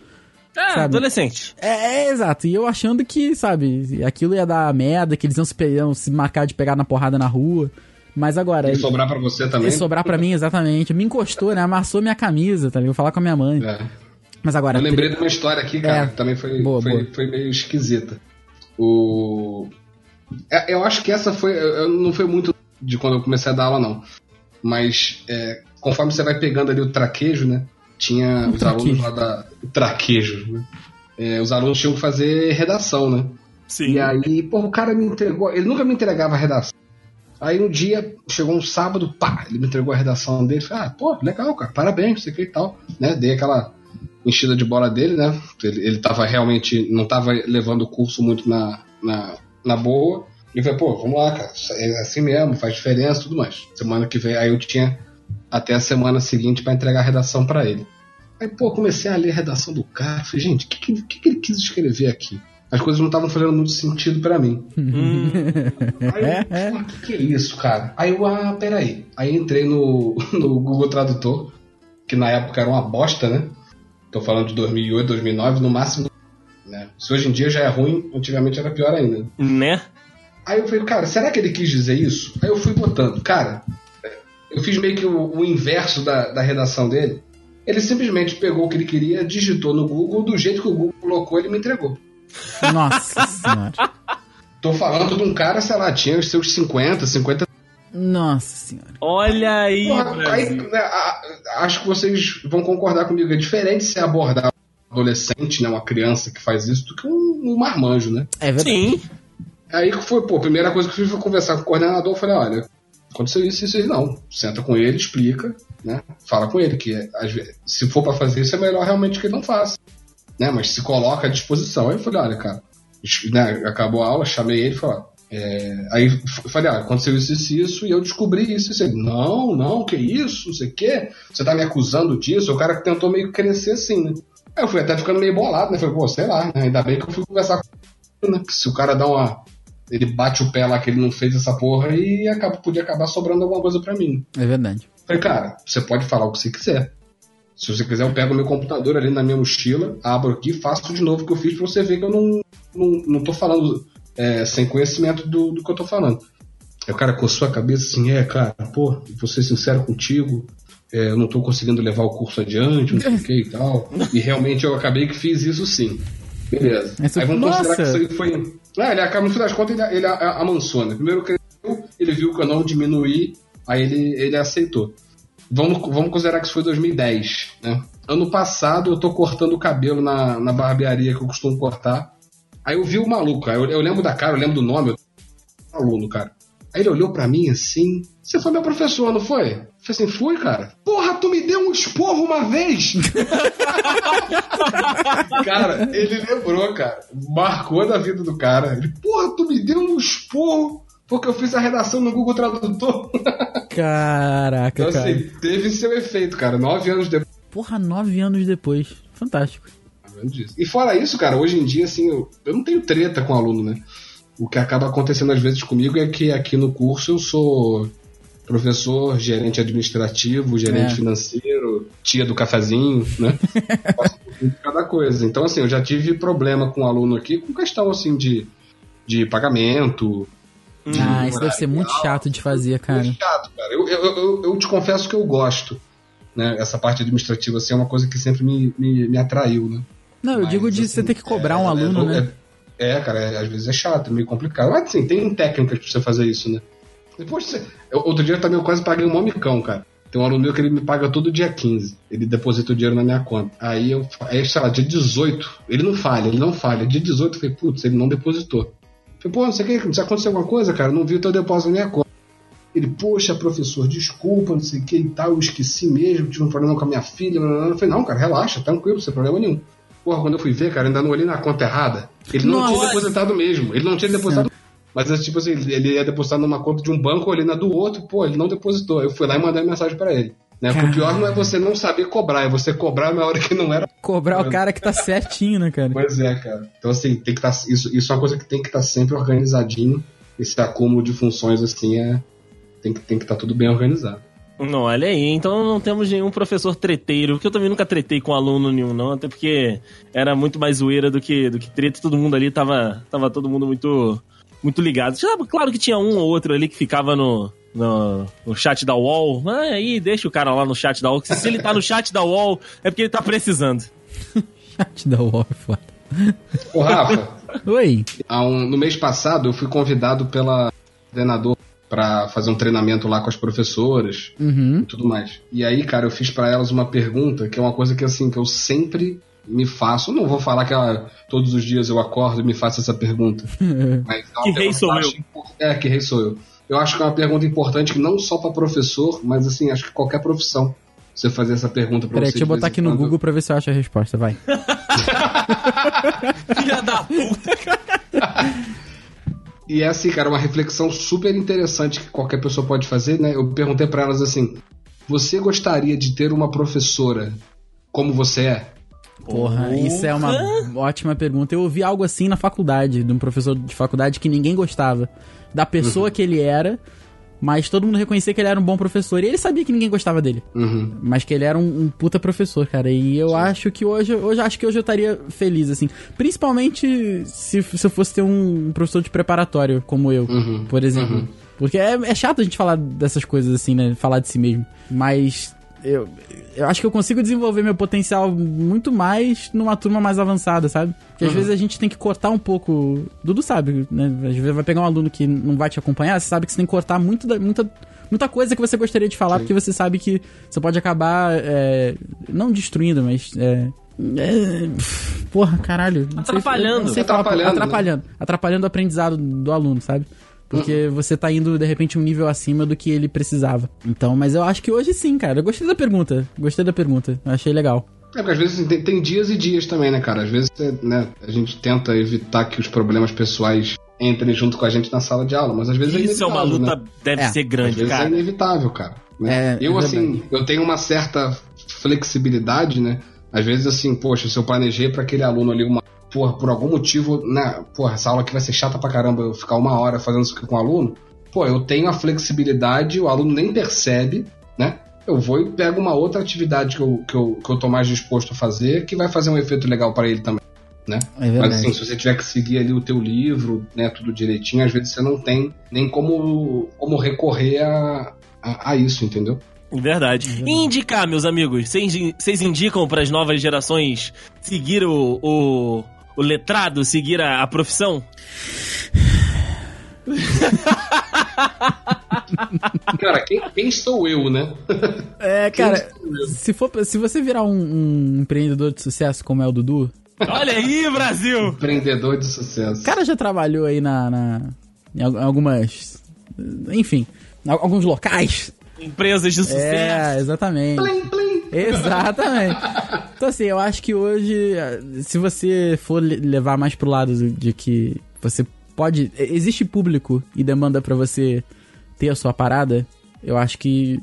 Ah, Sabe? adolescente. É, é, exato. E eu achando que, sabe, aquilo ia dar merda, que eles iam se, iam se marcar de pegar na porrada na rua. Mas agora. Que sobrar pra você também. Ia sobrar pra mim, exatamente. Me encostou, né? Amassou minha camisa, tá ligado? Vou falar com a minha mãe. É. Mas agora. Eu lembrei de uma história aqui, cara, É. que também foi, Boa, foi, boa. foi meio esquisita. O... é, Eu acho que essa foi. eu não foi muito de quando eu comecei a dar aula, não. Mas é, conforme você vai pegando ali o traquejo, né? Tinha O os alunos traquejo. lá da. O traquejo, né? É, os alunos tinham que fazer redação, né? Sim. E aí, pô, o cara me entregou. Ele nunca me entregava a redação. Aí um dia, chegou um sábado, pá, ele me entregou a redação dele. Falei, ah, pô, legal, cara, parabéns, não sei o que e tal. Né? Dei aquela enchida de bola dele, né? Ele, ele tava realmente, não tava levando o curso muito na, na, na boa. E falei, pô, vamos lá, cara, é assim mesmo, faz diferença tudo mais. Semana que vem, aí eu tinha até a semana seguinte pra entregar a redação pra ele. Aí, pô, comecei a ler a redação do cara. Falei, gente, o que, que, que, ele quis escrever aqui? as coisas não estavam fazendo muito sentido pra mim. Hum, Aí eu, o que, que é isso, cara? Aí eu, ah, peraí. Aí entrei no, (laughs) no Google Tradutor, que na época era uma bosta, né? Tô falando de 2008, 2009, no máximo. Né? Se hoje em dia já é ruim, antigamente era pior ainda. né? Aí eu falei, cara, será que ele quis dizer isso? Aí eu fui botando. Cara, eu fiz meio que o, o inverso da, da redação dele. Ele simplesmente pegou o que ele queria, digitou no Google, do jeito que o Google colocou, ele me entregou. Nossa (laughs) senhora. Tô falando de um cara, sei lá, tinha os seus 50, 50 Nossa senhora. Olha aí, Porra, aí, né, a- acho que vocês vão concordar comigo. É diferente se abordar um adolescente, né, uma criança que faz isso, do que um, um marmanjo, né? É verdade. Sim. Aí que foi, pô, a primeira coisa que eu fiz foi conversar com o coordenador. Eu falei, olha, aconteceu isso, isso e não. Senta com ele, explica, né? Fala com ele que se for pra fazer isso, é melhor realmente que ele não faça. Né? Mas se coloca à disposição. Aí eu falei, olha, cara, né, acabou a aula, chamei ele e falei, é, aí falei, ah, aconteceu isso, isso, e isso, e eu descobri isso, isso. Ele, não, não, que isso, não sei o. Você tá me acusando disso? O cara que tentou meio crescer assim, né? Aí eu fui até ficando meio bolado, né? Falei, pô, sei lá, né? ainda bem que eu fui conversar com ele, né? Se o cara dá uma. Ele bate o pé lá que ele não fez essa porra e acaba, podia acabar sobrando alguma coisa pra mim. É verdade. Falei, cara, você pode falar o que você quiser. Se você quiser, eu pego meu computador ali na minha mochila, abro aqui, faço de novo o que eu fiz pra você ver que eu não, não, não tô falando é, sem conhecimento do, do que eu tô falando. Aí o cara coçou a cabeça assim, é, cara, pô, vou ser sincero contigo, é, eu não tô conseguindo levar o curso adiante, não sei o que e tal. (laughs) E realmente eu acabei que fiz isso sim. Beleza. Aí vamos considerar que Nossa! isso aí foi. Ah, ele acaba, no fim das contas, ele, ele amansou, né? Primeiro cresceu, ele viu que eu não diminuí, aí ele, ele aceitou. Vamos, vamos considerar que isso foi 2010, né? Ano passado eu tô cortando o cabelo na, na barbearia que eu costumo cortar. Aí eu vi o maluco, eu, eu lembro da cara, eu lembro do nome, eu aluno, cara. Aí ele olhou pra mim assim, você foi meu professor, não foi? Falei assim, fui, cara. Porra, tu me deu um esporro uma vez! (laughs) cara, ele lembrou, cara. Marcou da vida do cara. Ele, porra, tu me deu um esporro porque eu fiz a redação no Google Tradutor. (laughs) Caraca, Então, cara. assim, teve seu efeito, cara. Nove anos depois. Porra, nove anos depois. Fantástico. E fora isso, cara, hoje em dia, assim, eu, eu não tenho treta com aluno, né? O que acaba acontecendo às vezes comigo é que aqui no curso eu sou professor, gerente administrativo, gerente É. financeiro, tia do cafezinho, né? (laughs) Um cada coisa. Então, assim, eu já tive problema com um aluno aqui com questão, assim, de, de pagamento. ah, isso deve ser muito chato de fazer, cara. Muito chato, cara. Eu, eu, eu, eu te confesso que eu gosto. Né? Essa parte administrativa, assim, é uma coisa que sempre me, me, me atraiu, né? Não, eu Mas, digo de assim, você ter que cobrar um é, aluno, é, né? É, é, cara, é, às vezes é chato, é meio complicado. Mas assim, tem técnicas pra você fazer isso, né? Depois você. eu- outro dia também eu quase paguei um momicão, cara. Tem um aluno meu que ele me paga todo dia 15. Ele deposita o dinheiro na minha conta. Aí eu. Aí, sei lá, dia 18. Ele não falha, ele não falha. Dia 18 eu falei, putz, ele não depositou. Eu falei, pô, não sei o que, se acontecer alguma coisa, cara, eu não vi o teu depósito na minha conta. Ele, poxa, professor, desculpa, não sei o que e tal, eu esqueci mesmo, tive um problema com a minha filha. blá, blá. Eu falei, não, cara, relaxa, tranquilo, sem problema nenhum. Porra, quando eu fui ver, cara, ainda não olhei na conta errada. Ele não Nossa. tinha depositado mesmo. Ele não tinha depositado. Mas, é tipo assim, ele ia depositar numa conta de um banco, olhei na do outro, pô, ele não depositou. Eu fui lá e mandei mensagem pra ele. Né? Porque o pior não é você não saber cobrar, é você cobrar na hora que não era. Cobrar o cara que tá certinho, né, cara? Pois é, cara. Então, assim, tem que estar. isso, isso é uma coisa que tem que estar sempre organizadinho. Esse acúmulo de funções, assim, é. Tem que tem que estar tudo bem organizado. Não, olha aí, então não temos nenhum professor treteiro, porque eu também nunca tretei com aluno nenhum, não, até porque era muito mais zoeira do que, do que treta, todo mundo ali tava, tava todo mundo muito, muito ligado. Claro que tinha um ou outro ali que ficava no, no, no chat da UOL, ah, aí deixa o cara lá no chat da UOL, que se ele tá no chat da UOL é porque ele tá precisando. (laughs) Chat da UOL é foda. Ô, Rafa, Oi. há um- no mês passado eu fui convidado pela coordenador para fazer um treinamento lá com as professoras Uhum. e tudo mais. E aí, cara, eu fiz para elas uma pergunta que é uma coisa que assim que eu sempre me faço. Não vou falar que ela, todos os dias eu acordo e me faço essa pergunta. (laughs) Mas é Que rei sou eu eu. acho impor- É, que rei sou eu. Eu acho que é uma pergunta importante não só para professor, mas assim, acho que qualquer profissão. Você fazer essa pergunta pra Peraí, você deixa eu botar aqui no quando. Google pra ver se eu acho a resposta, vai. (laughs) (laughs) Filha da puta. E é assim, cara, uma reflexão super interessante que qualquer pessoa pode fazer, né? Eu perguntei pra elas assim: você gostaria de ter uma professora como você é? Porra, isso é uma ótima pergunta. Eu ouvi algo assim na faculdade, de um professor de faculdade que ninguém gostava da pessoa Uhum. que ele era, mas todo mundo reconhecia que ele era um bom professor. E ele sabia que ninguém gostava dele. Uhum. Mas que ele era um, um puta professor, cara. E eu acho que hoje, hoje acho que hoje eu estaria feliz, assim. Principalmente se, se eu fosse ter um professor de preparatório como eu, Uhum. por exemplo. Porque é, é chato a gente falar dessas coisas assim, né? Falar de si mesmo. Mas eu, eu acho que eu consigo desenvolver meu potencial muito mais numa turma mais avançada, sabe? Porque às vezes a gente tem que cortar um pouco. Dudu sabe, né? Às vezes vai pegar um aluno que não vai te acompanhar, você sabe que você tem que cortar muito da- muita, muita coisa que você gostaria de falar, porque você sabe que você pode acabar. é, não destruindo, mas. é, é, porra, caralho. não sei- Atrapalhando. não sei falar, Atrapalhando, né? atrapalhando. Atrapalhando o aprendizado do aluno, sabe? Porque você tá indo, de repente, um nível acima do que ele precisava. Então, mas eu acho que hoje sim, cara. Eu gostei da pergunta. Gostei da pergunta. Eu achei legal. É, porque às vezes assim, tem, tem dias e dias também, né, cara? Às vezes né, a gente tenta evitar que os problemas pessoais entrem junto com a gente na sala de aula, mas às vezes Isso é uma inevitável, luta, né? deve É, ser Às grande, vezes é cara. inevitável, cara. né? É, eu, é assim, verdade. eu tenho uma certa flexibilidade, né? Às vezes, assim, poxa, se eu planejei pra aquele aluno ali uma. Porra, por algum motivo, né? Porra, essa aula aqui vai ser chata pra caramba eu ficar uma hora fazendo isso aqui com o aluno. Pô, eu tenho a flexibilidade, o aluno nem percebe, né? Eu vou e pego uma outra atividade que eu, que eu, que eu tô mais disposto a fazer, que vai fazer um efeito legal pra ele também, né? É Mas verdade. assim, se você tiver que seguir ali o teu livro, né, tudo direitinho, às vezes você não tem nem como, como recorrer a, a, a isso, entendeu? Verdade. E indicar, meus amigos, vocês vocês indicam para as novas gerações seguir o, o, o letrado, seguir a, a profissão? Cara, quem, quem sou eu, né? É, cara, se, for, se você virar um, um empreendedor de sucesso como é o Dudu, Olha aí, Brasil! Empreendedor de sucesso. o cara já trabalhou aí na, na- em al- algumas. Enfim, alguns locais. Empresas de sucesso. É, exatamente. Plim, plim. Exatamente. Então, assim, eu acho que hoje, se você for le- levar mais pro lado de- que você pode. Existe público e demanda pra você ter a sua parada, eu acho que.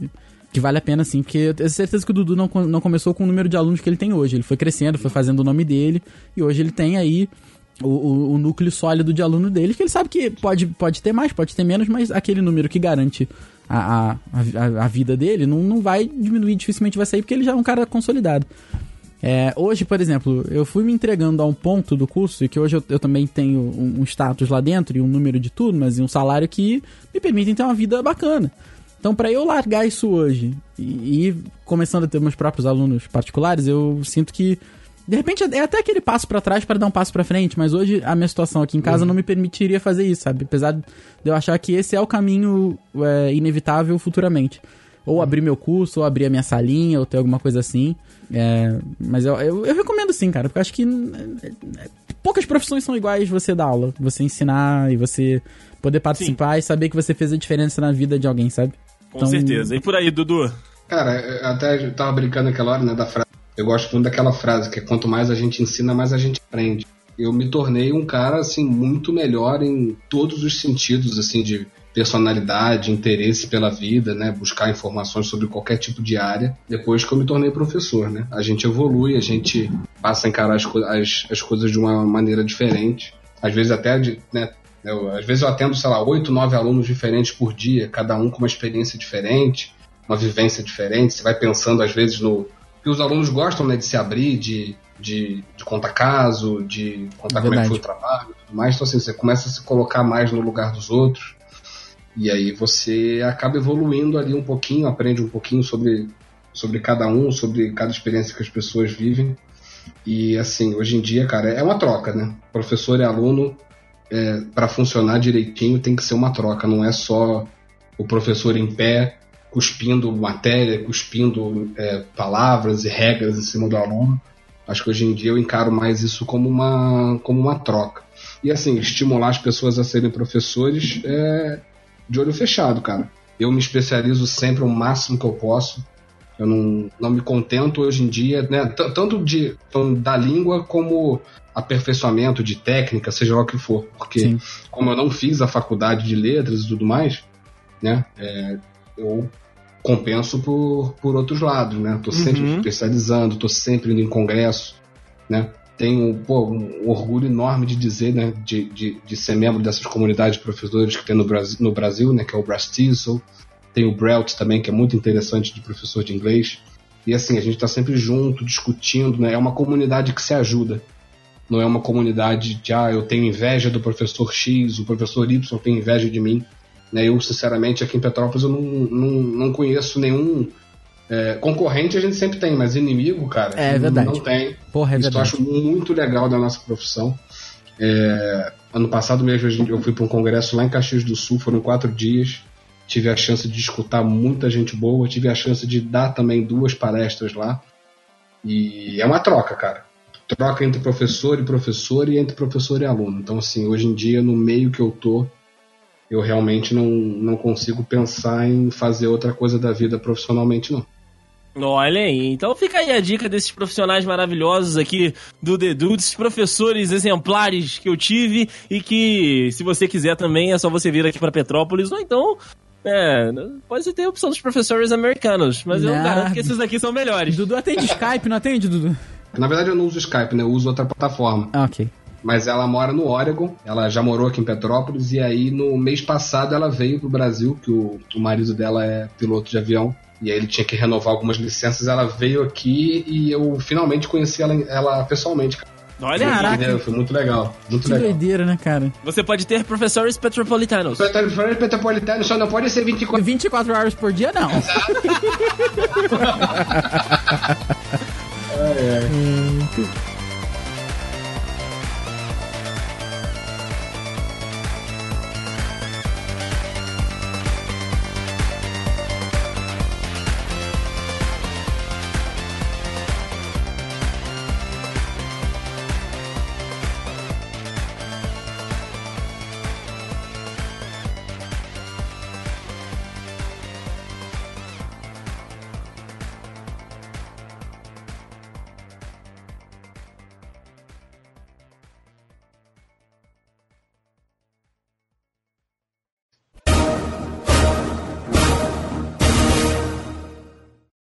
Que vale a pena sim, porque eu tenho certeza que o Dudu não, não começou com o número de alunos que ele tem hoje. Ele foi crescendo, foi fazendo o nome dele, e hoje ele tem aí o, o- o núcleo sólido de aluno dele, que ele sabe que pode, pode ter mais, pode ter menos, mas aquele número que garante a, a, a, vida dele não, não vai diminuir, dificilmente vai sair, porque ele já é um cara consolidado. É, hoje, por exemplo, eu fui me entregando a um ponto do curso, e que hoje eu, eu também tenho um, um status lá dentro, e um número de turmas, e um salário que me permitem ter uma vida bacana. Então, pra eu largar isso hoje e, e começando a ter meus próprios alunos particulares, eu sinto que de repente é até aquele passo pra trás para dar um passo pra frente, mas hoje a minha situação aqui em casa não me permitiria fazer isso, sabe? Apesar de eu achar que esse é o caminho é, inevitável futuramente. Ou abrir meu curso, ou abrir a minha salinha, ou ter alguma coisa assim. É, mas eu, eu, eu recomendo sim, cara, porque eu acho que é, é, poucas profissões são iguais você dar aula, você ensinar e você poder participar e saber que você fez a diferença na vida de alguém, sabe? Com Então- certeza. E por aí, Dudu? Cara, eu até eu tava brincando naquela hora, né, da frase. Eu gosto muito daquela frase, que é quanto mais a gente ensina, mais a gente aprende. Eu me tornei um cara, assim, muito melhor em todos os sentidos, assim, de personalidade, interesse pela vida, né, buscar informações sobre qualquer tipo de área, depois que eu me tornei professor, né. A gente evolui, a gente passa a encarar as, as, as coisas de uma maneira diferente. Às vezes até, né, eu- às vezes eu atendo, sei lá, oito, nove alunos diferentes por dia, cada um com uma experiência diferente, uma vivência diferente. Você vai pensando, às vezes, no. Que os alunos gostam, né, de se abrir, de, de, de contar caso, de contar como é que foi o trabalho e tudo mais. Então, assim, você começa a se colocar mais no lugar dos outros. E aí você acaba evoluindo ali um pouquinho, aprende um pouquinho sobre, sobre cada um, sobre cada experiência que as pessoas vivem. E assim, hoje em dia, cara, é uma troca, né? Professor e aluno, é, para funcionar direitinho, tem que ser uma troca, não é só o professor em pé cuspindo matéria, cuspindo é, palavras e regras em cima do aluno. Acho que hoje em dia eu encaro mais isso como uma, como uma troca. E assim, estimular as pessoas a serem professores é de olho fechado, cara. Eu me especializo sempre o máximo que eu posso. Eu não, não me contento hoje em dia, né? Tanto de da língua como aperfeiçoamento de técnica, seja lá o que for. Porque Sim. como eu não fiz a faculdade de letras e tudo mais, né? é, eu compenso por, por outros lados, né? Tô sempre Uhum. especializando, tô sempre indo em congresso, né? Tenho pô, um orgulho enorme de dizer, né, de, de, de ser membro dessas comunidades de professores que tem no Brasil, no Brasil né, que é o Brastizel. Tem o Brelt também, que é muito interessante de professor de inglês. E assim, a gente está sempre junto, discutindo, né? É uma comunidade que se ajuda. Não é uma comunidade de, ah, eu tenho inveja do professor X, o professor Y tem inveja de mim. Né? Eu, sinceramente, aqui em Petrópolis, eu não, não, não conheço nenhum é, concorrente, a gente sempre tem, mas inimigo, cara, É verdade. não tem. Porra, é Isso eu verdade. acho muito legal da nossa profissão. É, ano passado mesmo eu fui para um congresso lá em Caxias do Sul, foram quatro dias. Tive a chance de escutar muita gente boa, tive a chance de dar também duas palestras lá. E é uma troca, cara. Troca entre professor e professor e entre professor e aluno. Então, assim, hoje em dia, no meio que eu tô, eu realmente não, não consigo pensar em fazer outra coisa da vida profissionalmente, não. Olha aí, então fica aí a dica desses profissionais maravilhosos aqui do The Dudes, professores exemplares que eu tive e que, se você quiser também, é só você vir aqui pra Petrópolis, ou então, é, pode ter a opção dos professores americanos, mas eu Não. garanto que esses aqui são melhores. Dudu atende Skype, não atende, Dudu? Na verdade, eu não uso Skype, né? Eu uso outra plataforma. Ah, ok. Mas ela mora no Oregon, ela já morou aqui em Petrópolis, e aí no mês passado ela veio pro Brasil, que o, o marido dela é piloto de avião, e aí ele tinha que renovar algumas licenças, ela veio aqui e eu finalmente conheci ela, ela pessoalmente. cara. Olha Caraca. Foi muito legal, muito Que legal. doideira, né, cara? você pode ter professores petropolitanos. Petrópolis Metropolitano só não pode ser 24 24 horas por dia, não. (laughs) (laughs)